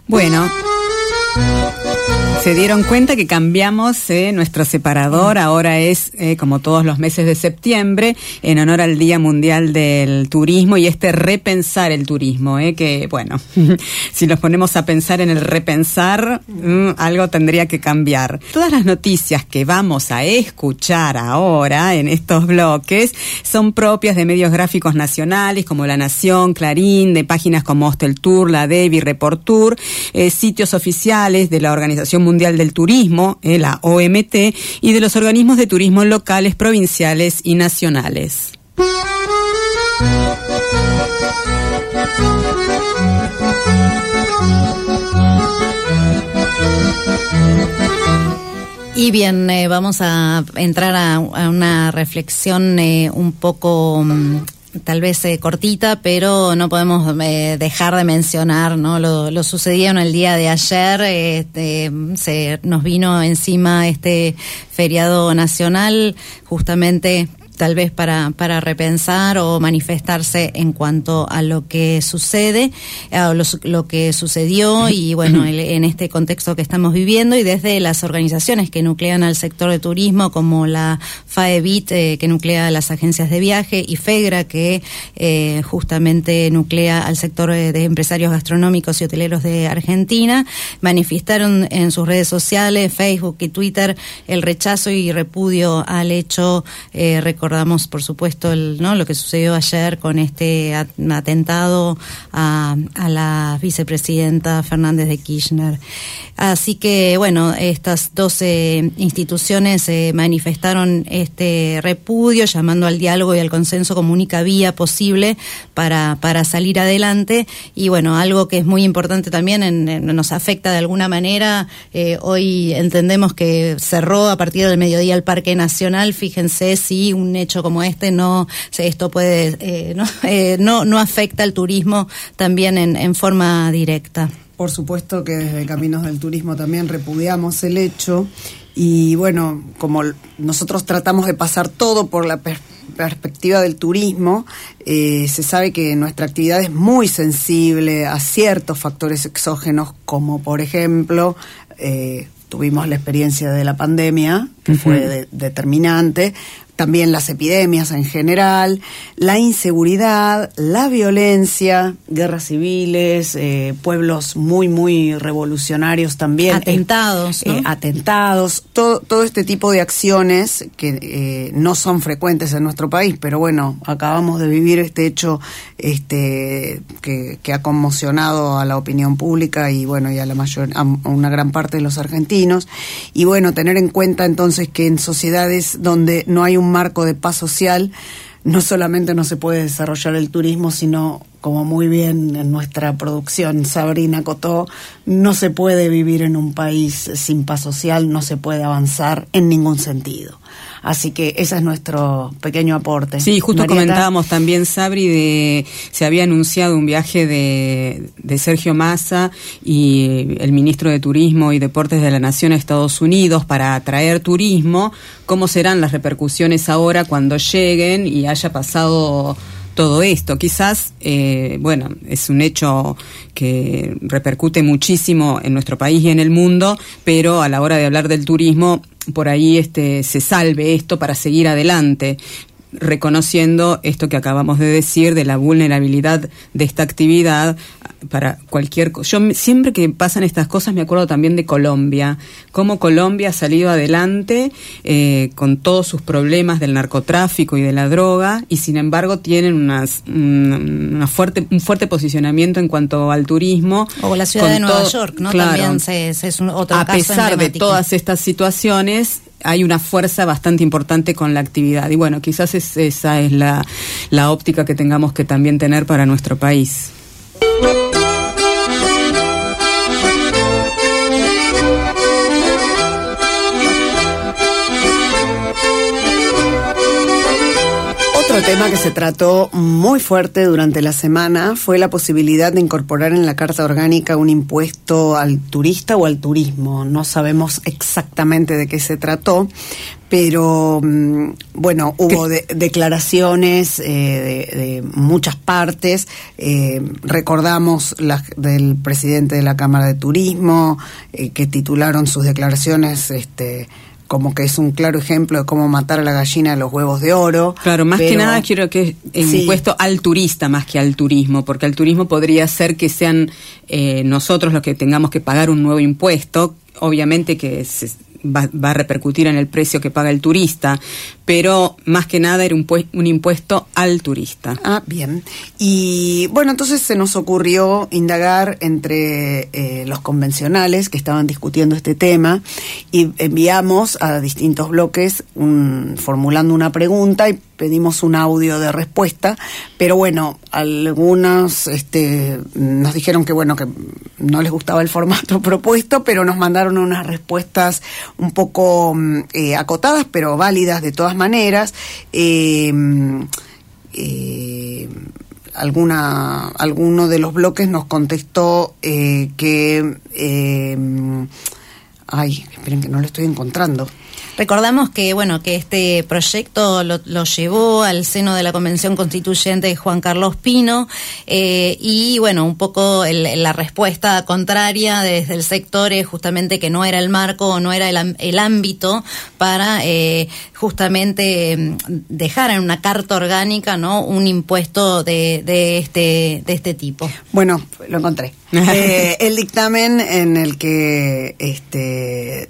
Bueno, se dieron cuenta que cambiamos eh, nuestro separador, ahora es eh, como todos los meses de septiembre, en honor al Día Mundial del Turismo y este repensar el turismo, eh, que bueno, si nos ponemos a pensar en el repensar, mm, algo tendría que cambiar. Todas las noticias que vamos a escuchar ahora en estos bloques son propias de medios gráficos nacionales como La Nación, Clarín, de páginas como Hostel Tour, La Devi, Report Tour, sitios oficiales de la Organización Mundial Mundial del Turismo, eh, la OMT, y de los organismos de turismo locales, provinciales y nacionales. Y bien, eh, vamos a entrar a, una reflexión eh, un poco mm, tal vez eh, cortita, pero no podemos eh, dejar de mencionar ¿no? lo, lo, sucedido en el día de ayer. Este, se nos vino encima este feriado nacional justamente tal vez para, para repensar o manifestarse en cuanto a lo que sucede, a lo, que sucedió y bueno, en este contexto que estamos viviendo y desde las organizaciones que nuclean al sector de turismo como la FAEBIT eh, que nuclea las agencias de viaje y FEGRA que eh, justamente nuclea al sector de empresarios gastronómicos y hoteleros de Argentina, manifestaron en sus redes sociales, Facebook y Twitter el rechazo y repudio al hecho eh, recordamos, por supuesto, el, ¿no? lo que sucedió ayer con este atentado a, la vicepresidenta Fernández de Kirchner. Así que, bueno, estas 12 instituciones eh, manifestaron este repudio, llamando al diálogo y al consenso como única vía posible para, para salir adelante. Y, bueno, algo que es muy importante también, en, nos afecta de alguna manera. Eh, hoy entendemos que cerró a partir del mediodía el Parque Nacional. Fíjense si un hecho como este no esto puede eh, eh, no, no, afecta al turismo también en, en forma directa. Por supuesto que desde Caminos del Turismo también repudiamos el hecho y bueno, como nosotros tratamos de pasar todo por la perspectiva del turismo, eh, se sabe que nuestra actividad es muy sensible a ciertos factores exógenos como por ejemplo tuvimos la experiencia de la pandemia, que fue determinante, también las epidemias en general, la inseguridad, la violencia, guerras civiles, eh, pueblos muy, muy revolucionarios también. Atentados. Eh, atentados, todo, todo este tipo de acciones que eh, no son frecuentes en nuestro país, pero bueno, acabamos de vivir este hecho este, que, que ha conmocionado a la opinión pública y bueno, y a la mayor, a una gran parte de los argentinos. Y bueno, tener en cuenta entonces que en sociedades donde no hay un marco de paz social, no solamente no se puede desarrollar el turismo, sino, como muy bien en nuestra producción Sabrina Cotó, no se puede vivir en un país sin paz social, no se puede avanzar en ningún sentido. Así que ese es nuestro pequeño aporte. Sí, justo comentábamos también, Sabri, de se había anunciado un viaje de, de Sergio Massa y el ministro de Turismo y Deportes de la Nación a Estados Unidos para atraer turismo. ¿Cómo serán las repercusiones ahora cuando lleguen y haya pasado todo esto. Quizás, eh, bueno, es un hecho que repercute muchísimo en nuestro país y en el mundo, pero a la hora de hablar del turismo, por ahí este, se salve esto para seguir adelante reconociendo esto que acabamos de decir de la vulnerabilidad de esta actividad para cualquier cosa. Yo siempre que pasan estas cosas me acuerdo también de Colombia, cómo Colombia ha salido adelante eh, con todos sus problemas del narcotráfico y de la droga y sin embargo tienen unas, una fuerte, un fuerte posicionamiento en cuanto al turismo. O la ciudad de Nueva York, ¿no? También se, es un otro A pesar de todas estas situaciones, hay una fuerza bastante importante con la actividad. Y bueno, quizás esa es la, la óptica que tengamos que también tener para nuestro país. Otro tema que se trató muy fuerte durante la semana fue la posibilidad de incorporar en la Carta Orgánica un impuesto al turista o al turismo. No sabemos exactamente de qué se trató, pero mm, bueno, hubo declaraciones eh, de, muchas partes. Eh, recordamos las del presidente de la Cámara de Turismo, eh, que titularon sus declaraciones este, como que es un claro ejemplo de cómo matar a la gallina de los huevos de oro. Claro, más que nada quiero que es impuesto al turista más que al turismo, porque al turismo podría ser que sean eh, nosotros los que tengamos que pagar un nuevo impuesto, obviamente que se, va, a repercutir en el precio que paga el turista, pero más que nada era un, un impuesto al turista. Ah, bien. Y bueno, entonces se nos ocurrió indagar entre eh, los convencionales que estaban discutiendo este tema y enviamos a distintos bloques un, formulando una pregunta y pedimos un audio de respuesta, pero bueno, algunos este, nos dijeron que bueno, que no les gustaba el formato propuesto, pero nos mandaron unas respuestas un poco mm, eh, acotadas, pero válidas de todas maneras. Eh, eh, alguna, alguno de los bloques nos contestó que... ay, esperen que no lo estoy encontrando. Recordamos que bueno que este proyecto lo, llevó al seno de la Convención Constituyente Juan Carlos Pino eh, y bueno un poco la respuesta contraria desde el sector es justamente que no era el marco o no era el, ámbito para eh, justamente mm, dejar en una carta orgánica no un impuesto de, de este de este tipo. Bueno lo encontré. Eh, el dictamen en el que este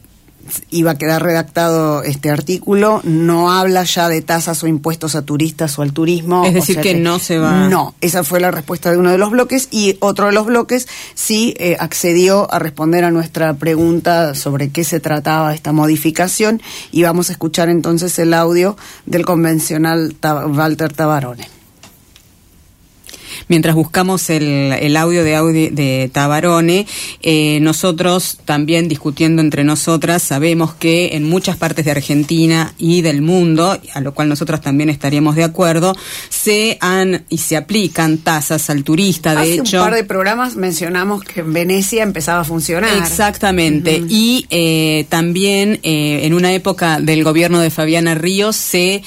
iba a quedar redactado este artículo, no habla ya de tasas o impuestos a turistas o al turismo. Es decir, que, no se va. No, esa fue la respuesta de uno de los bloques y otro de los bloques sí eh, accedió a responder a nuestra pregunta sobre qué se trataba esta modificación y vamos a escuchar entonces el audio del convencional Walter Tabarone mientras buscamos el, audio de, audio de Tabarone, eh, nosotros también discutiendo entre nosotras sabemos que en muchas partes de Argentina y del mundo, a lo cual nosotros también estaríamos de acuerdo, se han y se aplican tasas al turista. De Hace hecho, un par de programas mencionamos que en Venecia empezaba a funcionar. Exactamente. Y eh, también eh, en una época del gobierno de Fabiana Ríos se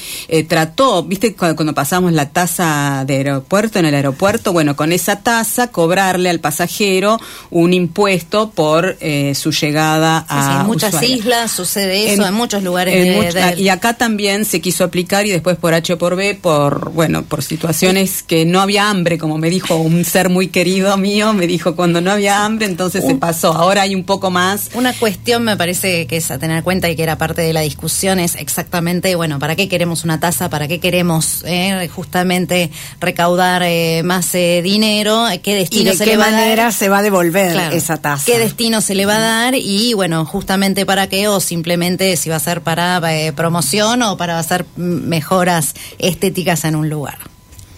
trató, viste, cuando, cuando pasamos la tasa de aeropuerto en el aeropuerto, aeropuerto, bueno, con esa tasa cobrarle al pasajero un impuesto por eh, su llegada a en muchas islas sucede eso, en, muchos lugares. Y acá también se quiso aplicar y después por H por B, por, bueno, por situaciones que no había hambre, como me dijo un ser muy querido mío, me dijo cuando no había hambre, entonces se pasó. Ahora hay un poco más. Una cuestión me parece que es a tener en cuenta y que era parte de la discusión es exactamente, bueno, ¿para qué queremos una tasa? ¿Para qué queremos eh, justamente recaudar eh, más eh, dinero? ¿Qué destino ¿Y de se qué le va manera a dar? se va a devolver esa tasa? ¿Qué destino se le va a dar? Y bueno, justamente para qué o simplemente si va a ser para promoción o para hacer mejoras estéticas en un lugar.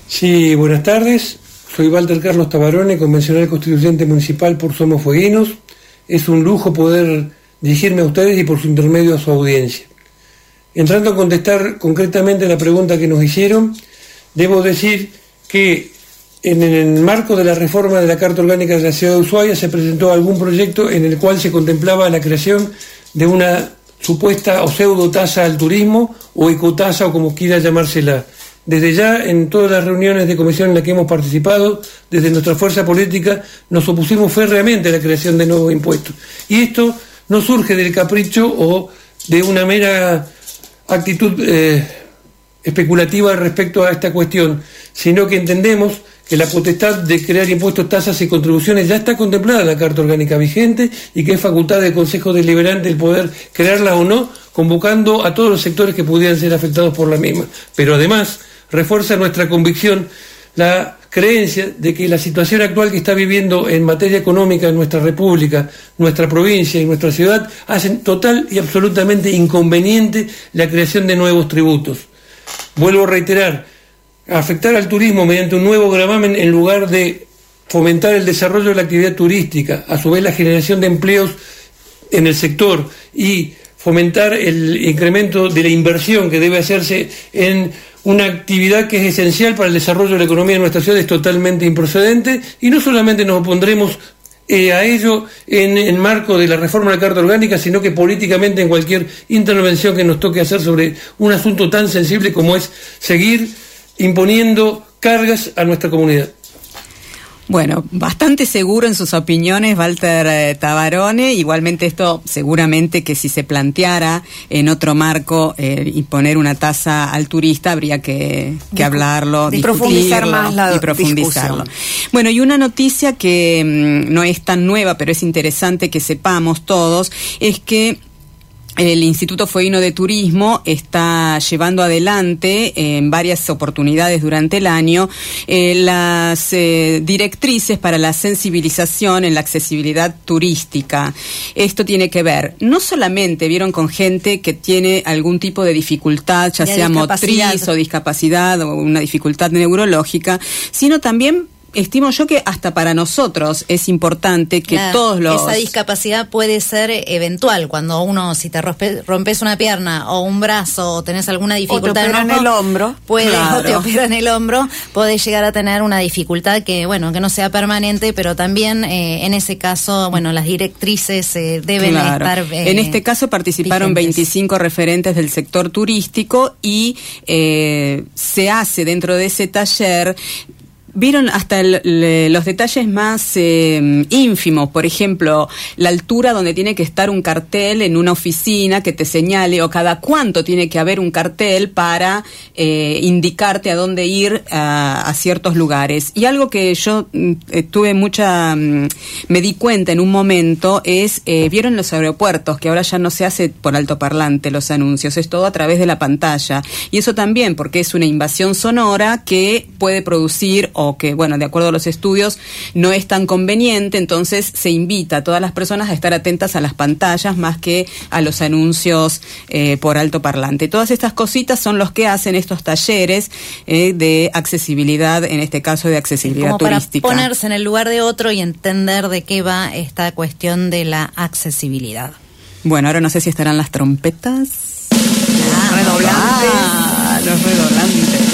Sí, buenas tardes. Soy Walter Carlos Tabarone, convencional constituyente municipal por Somos Fueguinos. Es un lujo poder dirigirme a ustedes y por su intermedio a su audiencia. Entrando a contestar concretamente la pregunta que nos hicieron, debo decir que en el marco de la reforma de la Carta Orgánica de la Ciudad de Ushuaia se presentó algún proyecto en el cual se contemplaba la creación de una supuesta o pseudo tasa al turismo o ecotasa o como quiera llamársela. Desde ya, en todas las reuniones de comisión en las que hemos participado, desde nuestra fuerza política, nos opusimos férreamente a la creación de nuevos impuestos. Y esto no surge del capricho o de una mera actitud eh, especulativa respecto a esta cuestión, sino que entendemos la potestad de crear impuestos, tasas y contribuciones ya está contemplada en la Carta Orgánica vigente y que es facultad del Consejo Deliberante el poder crearla o no, convocando a todos los sectores que pudieran ser afectados por la misma. Pero además refuerza nuestra convicción la creencia de que la situación actual que está viviendo en materia económica en nuestra república, nuestra provincia y nuestra ciudad hacen total y absolutamente inconveniente la creación de nuevos tributos. Vuelvo a reiterar, afectar al turismo mediante un nuevo gravamen en lugar de fomentar el desarrollo de la actividad turística, a su vez la generación de empleos en el sector y fomentar el incremento de la inversión que debe hacerse en una actividad que es esencial para el desarrollo de la economía de nuestra ciudad es totalmente improcedente y no solamente nos opondremos eh, a ello en el marco de la reforma de la Carta Orgánica, sino que políticamente en cualquier intervención que nos toque hacer sobre un asunto tan sensible como es seguir imponiendo cargas a nuestra comunidad. Bueno, bastante seguro en sus opiniones Walter eh, Tabarone. Igualmente esto seguramente que si se planteara en otro marco eh, imponer una tasa al turista habría que, que hablarlo, y profundizar más la y profundizarlo. Bueno, y una noticia que mm, no es tan nueva, pero es interesante que sepamos todos, es que el Instituto Fueguino de Turismo está llevando adelante en varias oportunidades durante el año eh, las eh, directrices para la sensibilización en la accesibilidad turística. Esto tiene que ver, no solamente vieron con gente que tiene algún tipo de dificultad, ya sea motriz o discapacidad o una dificultad neurológica, sino también estimo yo que hasta para nosotros es importante que todos los... Esa discapacidad puede ser eventual, cuando uno, si te rompes una pierna o un brazo o tenés alguna dificultad en el hombro, puede, o te operan el hombro, puede llegar a tener una dificultad que, bueno, que no sea permanente, pero también eh, en ese caso, bueno, las directrices eh, deben estar... Eh, en este caso participaron 25 referentes del sector turístico y se hace dentro de ese taller Vieron hasta los detalles más eh, ínfimos, por ejemplo, la altura donde tiene que estar un cartel en una oficina que te señale o cada cuánto tiene que haber un cartel para eh, indicarte a dónde ir a, ciertos lugares. Y algo que yo mm, eh, tuve mucha, mm, me di cuenta en un momento es, vieron los aeropuertos, que ahora ya no se hace por altoparlante los anuncios, es todo a través de la pantalla. Y eso también porque es una invasión sonora que puede producir o que, bueno, de acuerdo a los estudios, no es tan conveniente, entonces se invita a todas las personas a estar atentas a las pantallas más que a los anuncios eh, por alto parlante. Todas estas cositas son los que hacen estos talleres eh, de accesibilidad, en este caso de accesibilidad Como turística. Para ponerse en el lugar de otro y entender de qué va esta cuestión de la accesibilidad. Bueno, ahora no sé si estarán las trompetas. Ah, redoblantes. Ah, los redoblantes.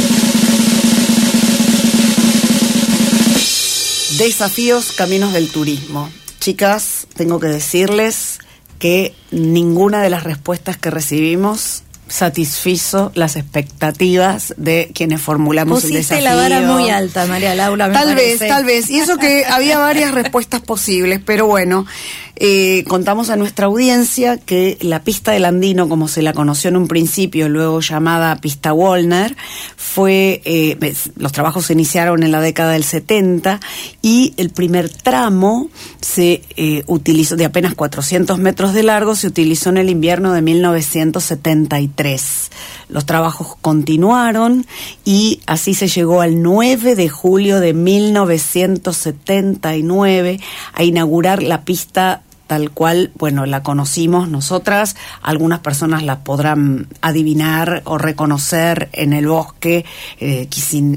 Desafíos, caminos del turismo. Chicas, tengo que decirles que ninguna de las respuestas que recibimos satisfizo las expectativas de quienes formulamos Pusiste el desafío. la vara muy alta, María Laura. me Tal vez, tal vez. Y eso que había varias respuestas posibles, pero bueno, eh, contamos a nuestra audiencia que la pista del Andino, como se la conoció en un principio, luego llamada pista Wolner, fue, eh, los trabajos se iniciaron en la década del 70 y el primer tramo se eh, utilizó, de apenas 400 metros de largo, se utilizó en el invierno de 1973. Los trabajos continuaron y así se llegó al 9 de julio de 1979 a inaugurar la pista tal cual, bueno, la conocimos nosotras, algunas personas la podrán adivinar o reconocer en el bosque, eh,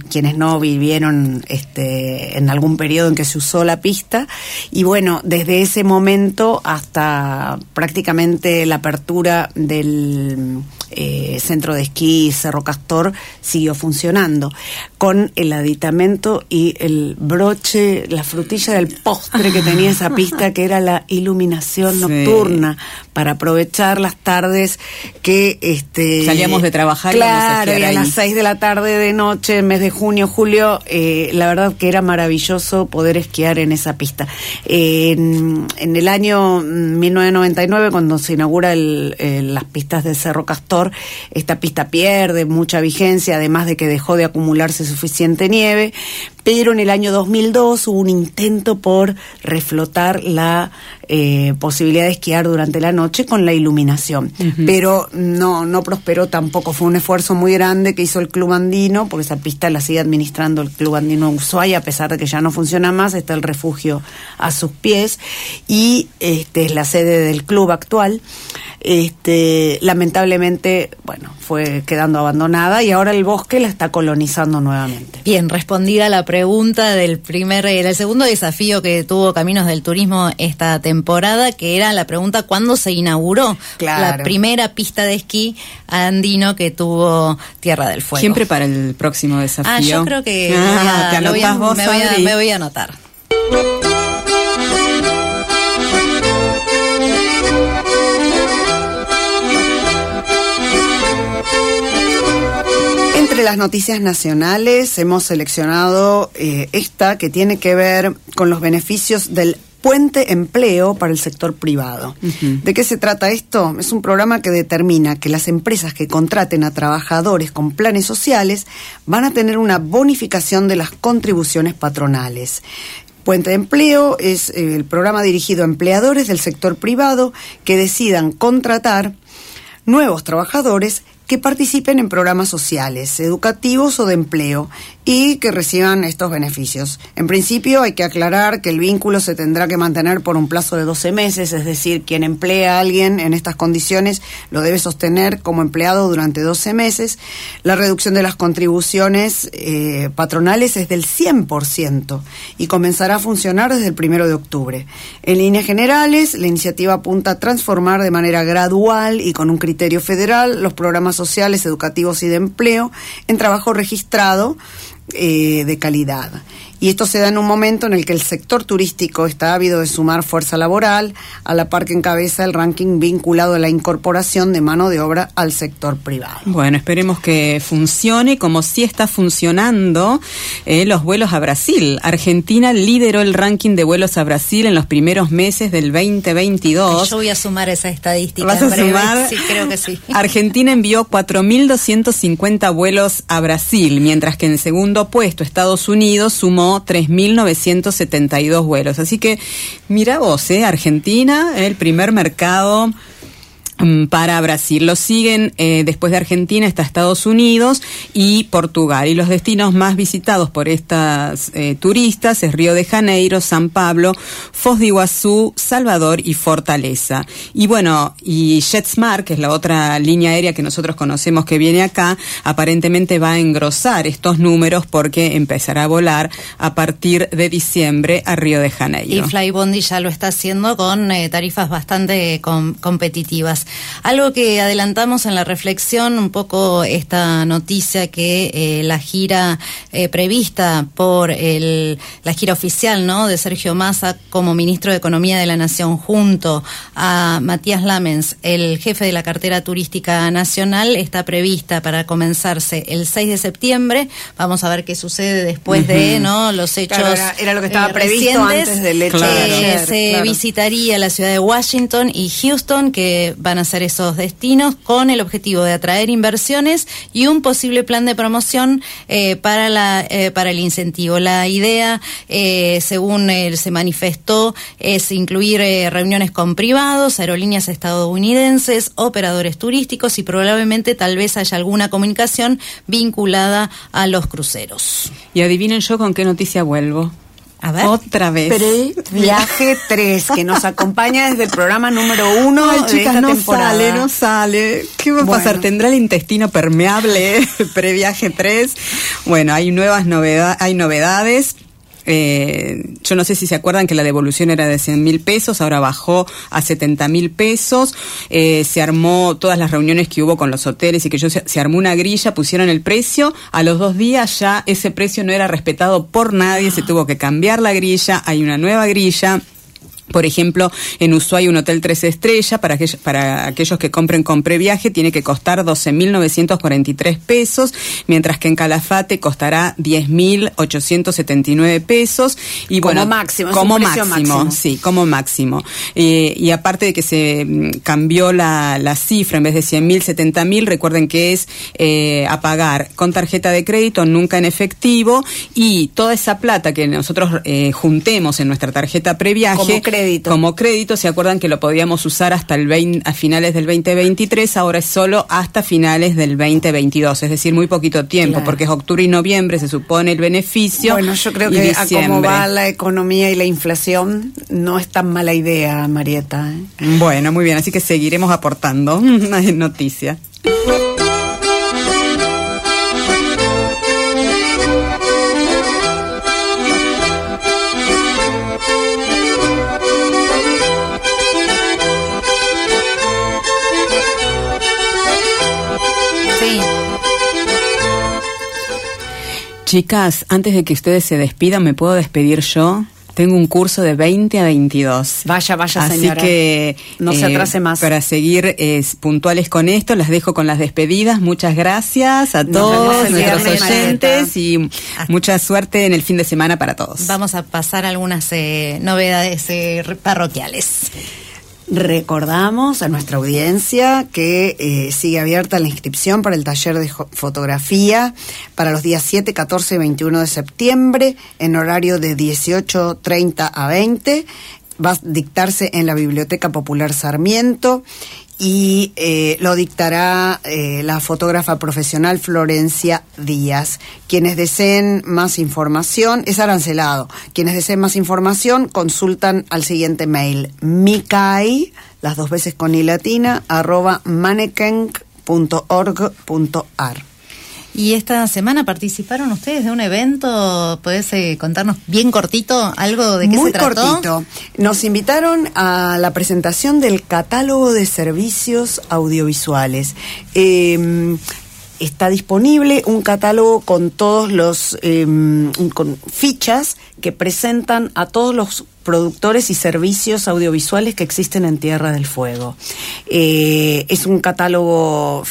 quienes no vivieron este, en algún periodo en que se usó la pista, y bueno, desde ese momento hasta prácticamente la apertura del eh, centro de esquí Cerro Castor siguió funcionando, con el aditamento y el broche, la frutilla del postre que tenía esa pista, que era la iluminación Sí. nocturna, para aprovechar las tardes que... este Salíamos de trabajar y íbamos a Claro, y a las seis de la tarde de noche, mes de junio, julio, eh, la verdad que era maravilloso poder esquiar en esa pista. Eh, en, en el año mm, 1999, cuando se inaugura el- las pistas de Cerro Castor, esta pista pierde mucha vigencia, además de que dejó de acumularse suficiente nieve, pero en el año 2002 hubo un intento por reflotar la eh, posibilidad de esquiar durante la noche con la iluminación, pero no no prosperó tampoco, fue un esfuerzo muy grande que hizo el Club Andino, porque esa pista la sigue administrando el Club Andino Ushuaia, a pesar de que ya no funciona más, está el refugio a sus pies y este es la sede del club actual. Este, lamentablemente, bueno, fue quedando abandonada y ahora el bosque la está colonizando nuevamente. Bien, respondida la pregunta del primer, eh, del segundo desafío que tuvo Caminos del Turismo esta temporada, que era la pregunta ¿cuándo se inauguró Claro. la primera pista de esquí andino que tuvo Tierra del Fuego? Siempre para el próximo desafío. Ah, yo creo que Ah, voy a- te lo voy a- anotás vos, me, voy a, Adri? me voy a anotar. Entre las noticias nacionales hemos seleccionado eh, esta que tiene que ver con los beneficios del puente empleo para el sector privado. ¿De qué se trata esto? Es un programa que determina que las empresas que contraten a trabajadores con planes sociales van a tener una bonificación de las contribuciones patronales. Puente de Empleo es eh, el programa dirigido a empleadores del sector privado que decidan contratar nuevos trabajadores que participen en programas sociales, educativos o de empleo y que reciban estos beneficios. En principio hay que aclarar que el vínculo se tendrá que mantener por un plazo de 12 meses, es decir, quien emplea a alguien en estas condiciones lo debe sostener como empleado durante 12 meses. La reducción de las contribuciones eh, patronales es del 100% y comenzará a funcionar desde el primero de octubre. En líneas generales, la iniciativa apunta a transformar de manera gradual y con un criterio federal los programas sociales, educativos y de empleo en trabajo registrado eh, de calidad. Y esto se da en un momento en el que el sector turístico está ávido de sumar fuerza laboral, a la par que encabeza el ranking vinculado a la incorporación de mano de obra al sector privado. Bueno, esperemos que funcione como si está funcionando eh, los vuelos a Brasil. Argentina lideró el ranking de vuelos a Brasil en los primeros meses del 2022. Yo voy a sumar esa estadística. ¿Vas a breve. sumar? Sí, creo que sí. Argentina envió 4.250 vuelos a Brasil, mientras que en segundo puesto Estados Unidos sumó 3.972 vuelos. Así que mira vos, ¿eh? Argentina, el primer mercado para Brasil. Lo siguen eh, después de Argentina está Estados Unidos y Portugal. Y los destinos más visitados por estas eh, turistas es Río de Janeiro, San Pablo, Foz de Iguazú, Salvador y Fortaleza. Y bueno, y JetSmart, que es la otra línea aérea que nosotros conocemos que viene acá, aparentemente va a engrosar estos números porque empezará a volar a partir de diciembre a Río de Janeiro. Y Flybondi ya lo está haciendo con eh, tarifas bastante com- competitivas. Algo que adelantamos en la reflexión, un poco esta noticia que eh, la gira eh, prevista por el, la gira oficial ¿no? de Sergio Massa como ministro de Economía de la Nación junto a Matías Lamens, el jefe de la cartera turística nacional, está prevista para comenzarse el 6 de septiembre. Vamos a ver qué sucede después de ¿no? los hechos. era, lo que estaba previsto antes del hecho Se visitaría la ciudad de Washington y Houston, que van a ser esos destinos, con el objetivo de atraer inversiones y un posible plan de promoción eh, para, la, eh, para el incentivo. La idea, eh, según se manifestó, es incluir reuniones con privados, aerolíneas estadounidenses, operadores turísticos y probablemente tal vez haya alguna comunicación vinculada a los cruceros. Y adivinen yo con qué noticia vuelvo. A ver. Otra vez. viaje 3, que nos acompaña desde el programa número 1 Ay, chicas, no sale, no sale. ¿Qué va a pasar? ¿Tendrá el intestino permeable previaje 3? Bueno, hay nuevas novedades, hay novedades. Eh, yo no sé si se acuerdan que la devolución era de 100 mil pesos, ahora bajó a 70 mil pesos. Eh, se armó todas las reuniones que hubo con los hoteles y que yo se, se, armó una grilla, pusieron el precio. A los dos días ya ese precio no era respetado por nadie, se tuvo que cambiar la grilla, hay una nueva grilla. Por ejemplo, en Ushuaia un hotel tres estrellas para, aquellos, para aquellos que compren con previaje tiene que costar 12.943 pesos, mientras que en Calafate costará 10.879 pesos. Y como máximo, como máximo, sí, como máximo. Eh, y aparte de que se mm, cambió la, la cifra, en vez de 100.000, 70.000, recuerden que es eh, a pagar con tarjeta de crédito, nunca en efectivo, y toda esa plata que nosotros eh, juntemos en nuestra tarjeta previaje como crédito, ¿se acuerdan que lo podíamos usar hasta el 20, a finales del 2023? Ahora es solo hasta finales del 2022, es decir, muy poquito tiempo, porque es octubre y noviembre, se supone el beneficio. Bueno, yo creo que a cómo va la economía y la inflación, no es tan mala idea, Marieta. ¿eh? Bueno, muy bien, así que seguiremos aportando noticias. Chicas, antes de que ustedes se despidan, ¿me puedo despedir yo? Tengo un curso de 20 a 22. Vaya, vaya, Así señora. que no se atrase eh, más. Para seguir eh, puntuales con esto, las dejo con las despedidas. Muchas gracias a todos nuestros oyentes y mucha suerte en el fin de semana para todos. Vamos a pasar algunas eh, novedades eh, parroquiales. Recordamos a nuestra audiencia que eh, sigue abierta la inscripción para el taller de fotografía para los días 7, 14 y 21 de septiembre en horario de 18.30 a 20. Va a dictarse en la Biblioteca Popular Sarmiento y eh, lo dictará eh, la fotógrafa profesional Florencia Díaz. Quienes deseen más información, es arancelado. Quienes deseen más información, consultan al siguiente mail, micai, las dos veces con i latina, arroba mannequin.org.ar. Y esta semana participaron ustedes de un evento, ¿puedes eh, contarnos bien cortito algo de qué Muy se trató? cortito. Nos invitaron a la presentación del catálogo de servicios audiovisuales. Eh, está disponible un catálogo con todos los eh, con fichas que presentan a todos los productores y servicios audiovisuales que existen en Tierra del Fuego. Eh, es un catálogo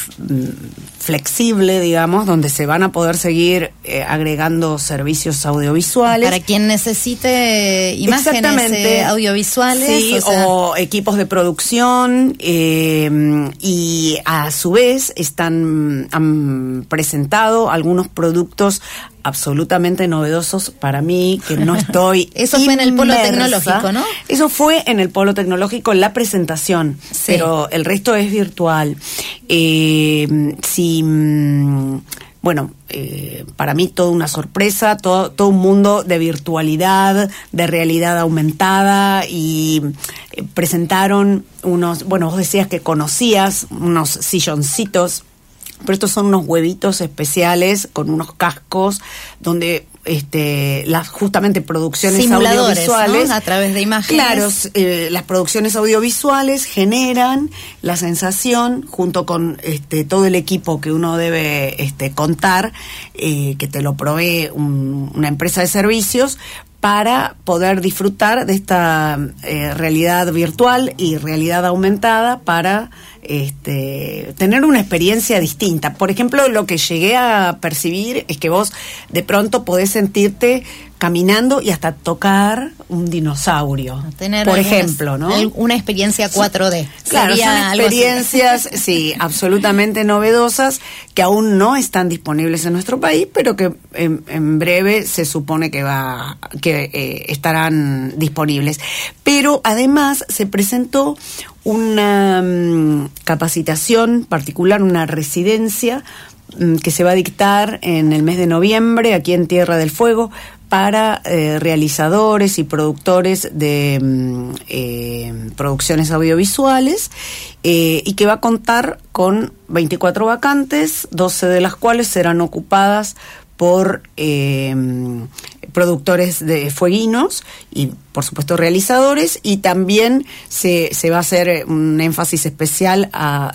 flexible, digamos, donde se van a poder seguir eh, agregando servicios audiovisuales. Para quien necesite imágenes eh, audiovisuales. Sí, o, sea... o, equipos de producción eh, y a su vez están han presentado algunos productos absolutamente novedosos para mí, que no estoy. Eso fue en el polo tecnológico, ¿no? Eso fue en el polo tecnológico, la presentación, sí. pero el resto es virtual. Eh, si. Bueno, eh, para mí toda una sorpresa, todo, todo un mundo de virtualidad, de realidad aumentada y eh, presentaron unos, bueno, vos decías que conocías unos silloncitos pero estos son unos huevitos especiales con unos cascos donde este, las justamente producciones audiovisuales. ¿no? A través de imágenes. Claro, eh, las producciones audiovisuales generan la sensación, junto con este, todo el equipo que uno debe este, contar, eh, que te lo provee un- una empresa de servicios, para poder disfrutar de esta eh, realidad virtual y realidad aumentada para este, tener una experiencia distinta. Por ejemplo, lo que llegué a percibir es que vos de pronto podés sentirte caminando y hasta tocar un dinosaurio. Tener por algunas- ejemplo, ¿no? Una experiencia 4D. Claro, son experiencias, sí, absolutamente novedosas que aún no están disponibles en nuestro país, pero que en, en breve se supone que va, que eh, estarán disponibles. Pero además se presentó una mm, capacitación particular, una residencia mm, que se va a dictar en el mes de noviembre aquí en Tierra del Fuego para eh, realizadores y productores de mm, eh, producciones audiovisuales eh, y que va a contar con 24 vacantes, 12 de las cuales serán ocupadas por eh, productores de fueguinos y por supuesto realizadores y también se, se va a hacer un énfasis especial a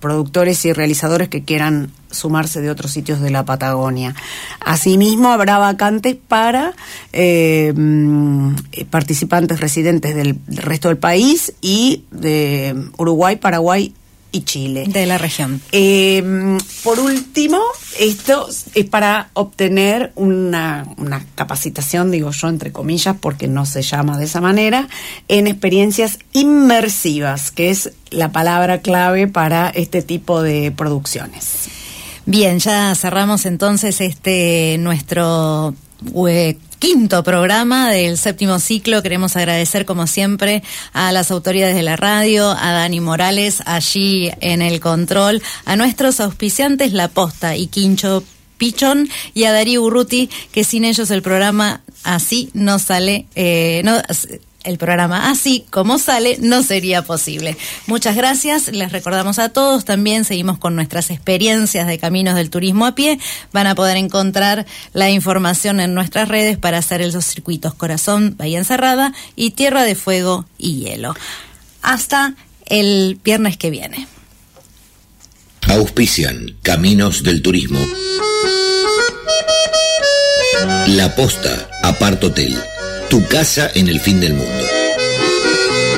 productores y realizadores que quieran sumarse de otros sitios de la Patagonia. Asimismo habrá vacantes para eh, participantes residentes del resto del país y de Uruguay, Paraguay y Chile. De la región. Eh, por último, esto es para obtener una, una capacitación, digo yo, entre comillas, porque no se llama de esa manera, en experiencias inmersivas, que es la palabra clave para este tipo de producciones. Bien, ya cerramos entonces este nuestro eh, quinto programa del séptimo ciclo. Queremos agradecer como siempre a las autoridades de la radio, a Dani Morales allí en el control, a nuestros auspiciantes La Posta y Quincho Pichón y a Darío Urruti, que sin ellos el programa así no sale, eh, no, el programa así como sale no sería posible. Muchas gracias, les recordamos a todos, también seguimos con nuestras experiencias de caminos del turismo a pie, van a poder encontrar la información en nuestras redes para hacer esos circuitos Corazón, Bahía Encerrada y Tierra de Fuego y Hielo. Hasta el viernes que viene. Auspician Caminos del Turismo. La Posta, Apart Hotel. Tu casa en el fin del mundo.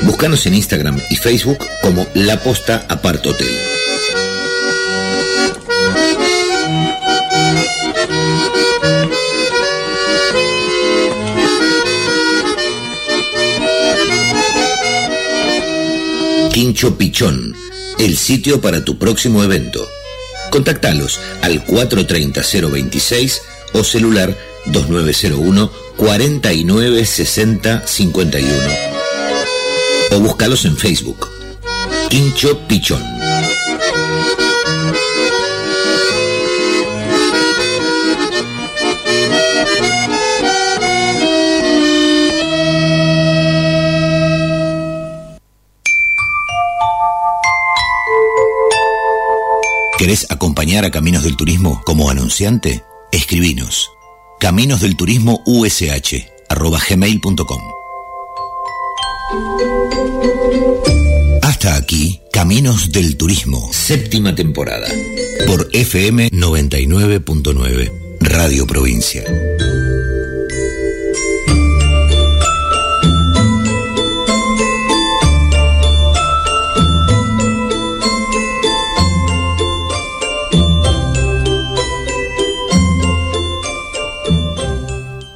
Búscanos en Instagram y Facebook como La Posta Apart Hotel. Quincho Pichón, el sitio para tu próximo evento. Contactalos al 430-026 o celular 2901 4960 51. O búscalos en Facebook. Quincho Pichón. ¿Querés acompañar a Caminos del Turismo como anunciante? Escribinos. Caminos del Turismo USH arroba gmail.com. Hasta aquí, Caminos del Turismo, séptima temporada, por FM 99.9, Radio Provincia.